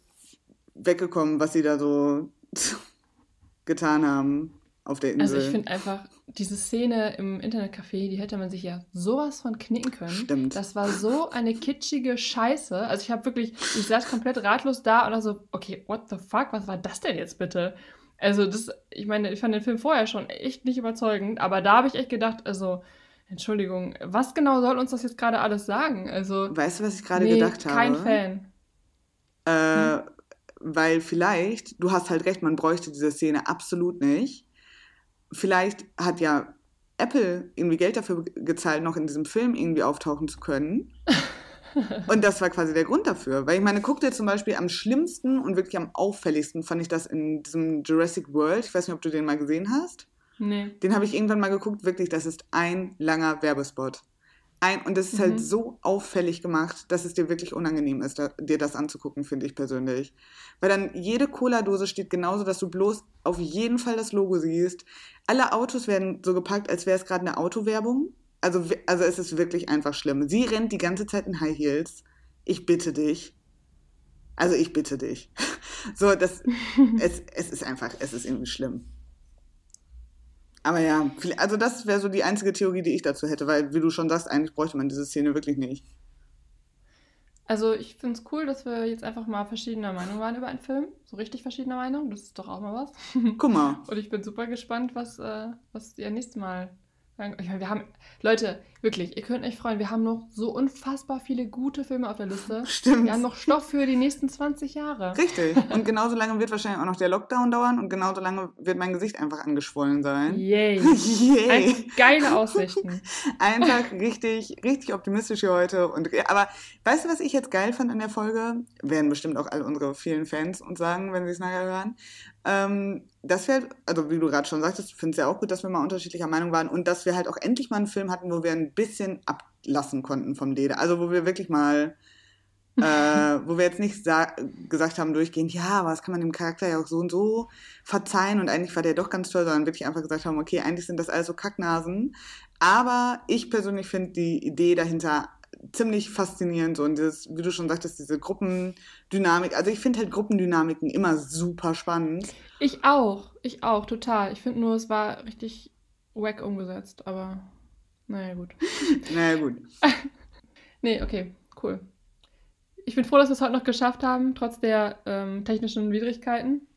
weggekommen, was sie da so getan haben auf der Insel. Also ich finde einfach, diese Szene im Internetcafé, die hätte man sich ja sowas von knicken können. Stimmt. Das war so eine kitschige Scheiße. Also ich habe wirklich, ich saß komplett ratlos da und so, okay, what the fuck, was war das denn jetzt bitte? Also das, ich meine, ich fand den Film vorher schon echt nicht überzeugend, aber da habe ich echt gedacht, also, Entschuldigung, was genau soll uns das jetzt gerade alles sagen? Also, weißt du, was ich gerade nee, gedacht habe? kein Fan. Äh, Hm. Weil vielleicht, du hast halt recht, man bräuchte diese Szene absolut nicht. Vielleicht hat ja Apple irgendwie Geld dafür gezahlt, noch in diesem Film irgendwie auftauchen zu können. Und das war quasi der Grund dafür. Weil ich meine, guck dir zum Beispiel am schlimmsten und wirklich am auffälligsten fand ich das in diesem Jurassic World. Ich weiß nicht, ob du den mal gesehen hast. Nee. Den habe ich irgendwann mal geguckt. Wirklich, das ist ein langer Werbespot. Ein, und das ist halt mhm. halt so auffällig gemacht, dass es dir wirklich unangenehm ist, da, dir das anzugucken, finde ich persönlich. Weil dann jede Cola-Dose steht genauso, dass du bloß auf jeden Fall das Logo siehst. Alle Autos werden so gepackt, als wäre es gerade eine Autowerbung. Also, also es ist wirklich einfach schlimm. Sie rennt die ganze Zeit in High Heels. Ich bitte dich. Also ich bitte dich. So, das, es, es ist einfach, es ist irgendwie schlimm. Aber ja, also das wäre so die einzige Theorie, die ich dazu hätte, weil, wie du schon sagst, eigentlich bräuchte man diese Szene wirklich nicht. Also ich finde es cool, dass wir jetzt einfach mal verschiedener Meinung waren über einen Film. So richtig verschiedener Meinung. Das ist doch auch mal was. Guck mal. Und ich bin super gespannt, was, äh, was ihr nächstes Mal ich meine, wir haben, Leute, wirklich, ihr könnt euch freuen, wir haben noch so unfassbar viele gute Filme auf der Liste. Stimmt. Wir haben noch Stoff für die nächsten 20 Jahre. Richtig. Und genauso lange wird wahrscheinlich auch noch der Lockdown dauern und genauso lange wird mein Gesicht einfach angeschwollen sein. Yay. Yay. Ein, geile Aussichten. einfach richtig, richtig optimistisch hier heute. Und, aber weißt du, was ich jetzt geil fand an der Folge? Werden bestimmt auch all unsere vielen Fans uns sagen, wenn sie es nachher hören. Ähm, das wäre, also wie du gerade schon sagtest, ich finde es ja auch gut, dass wir mal unterschiedlicher Meinung waren und dass wir halt auch endlich mal einen Film hatten, wo wir ein bisschen ablassen konnten vom Leder. Also wo wir wirklich mal, äh, wo wir jetzt nicht gesagt haben durchgehend, ja, aber das kann man dem Charakter ja auch so und so verzeihen und eigentlich war der doch ganz toll, sondern wirklich einfach gesagt haben, okay, eigentlich sind das alles so Kacknasen. Aber ich persönlich finde die Idee dahinter ziemlich faszinierend. So, und dieses, wie du schon sagtest, diese Gruppendynamik. Also ich finde halt Gruppendynamiken immer super spannend. Ich auch. Ich auch, total. Ich finde nur, es war richtig wack umgesetzt, aber naja, gut. naja, gut. nee, okay, cool. Ich bin froh, dass wir es heute noch geschafft haben, trotz der ähm, technischen Widrigkeiten.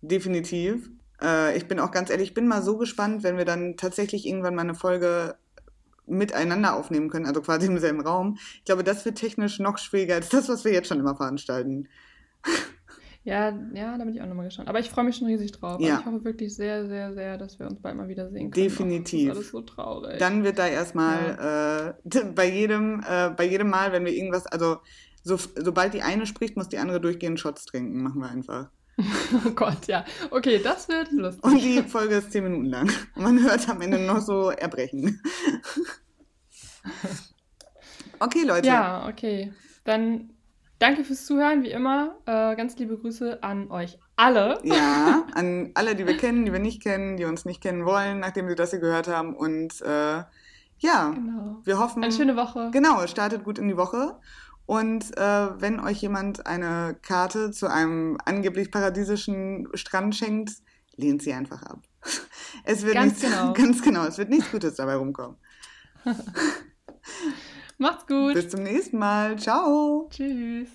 Definitiv. Äh, ich bin auch ganz ehrlich, ich bin mal so gespannt, wenn wir dann tatsächlich irgendwann mal eine Folge miteinander aufnehmen können, also quasi im selben Raum. Ich glaube, das wird technisch noch schwieriger als das, was wir jetzt schon immer veranstalten. Ja, ja, da bin ich auch nochmal gespannt. Aber ich freue mich schon riesig drauf. Ja. ich hoffe wirklich sehr, sehr, sehr, dass wir uns bald mal wieder sehen können. Definitiv. das ist alles so traurig. Dann wird da erstmal ja. äh, bei jedem, äh, bei jedem Mal, wenn wir irgendwas, also so, sobald die eine spricht, muss die andere durchgehend Shots trinken. Machen wir einfach. Oh Gott, ja. Okay, das wird lustig. Und die Folge ist zehn Minuten lang. Man hört am Ende noch so Erbrechen. Okay, Leute. Ja, okay. Dann danke fürs Zuhören, wie immer. Äh, ganz liebe Grüße an euch alle. Ja, an alle, die wir kennen, die wir nicht kennen, die uns nicht kennen wollen, nachdem sie das hier gehört haben. Und äh, ja, genau. wir hoffen. Eine schöne Woche. Genau, startet gut in die Woche. Und äh, wenn euch jemand eine Karte zu einem angeblich paradiesischen Strand schenkt, lehnt sie einfach ab. Es wird ganz nichts, genau. Ganz genau, es wird nichts Gutes dabei rumkommen. Macht's gut. Bis zum nächsten Mal. Ciao. Tschüss.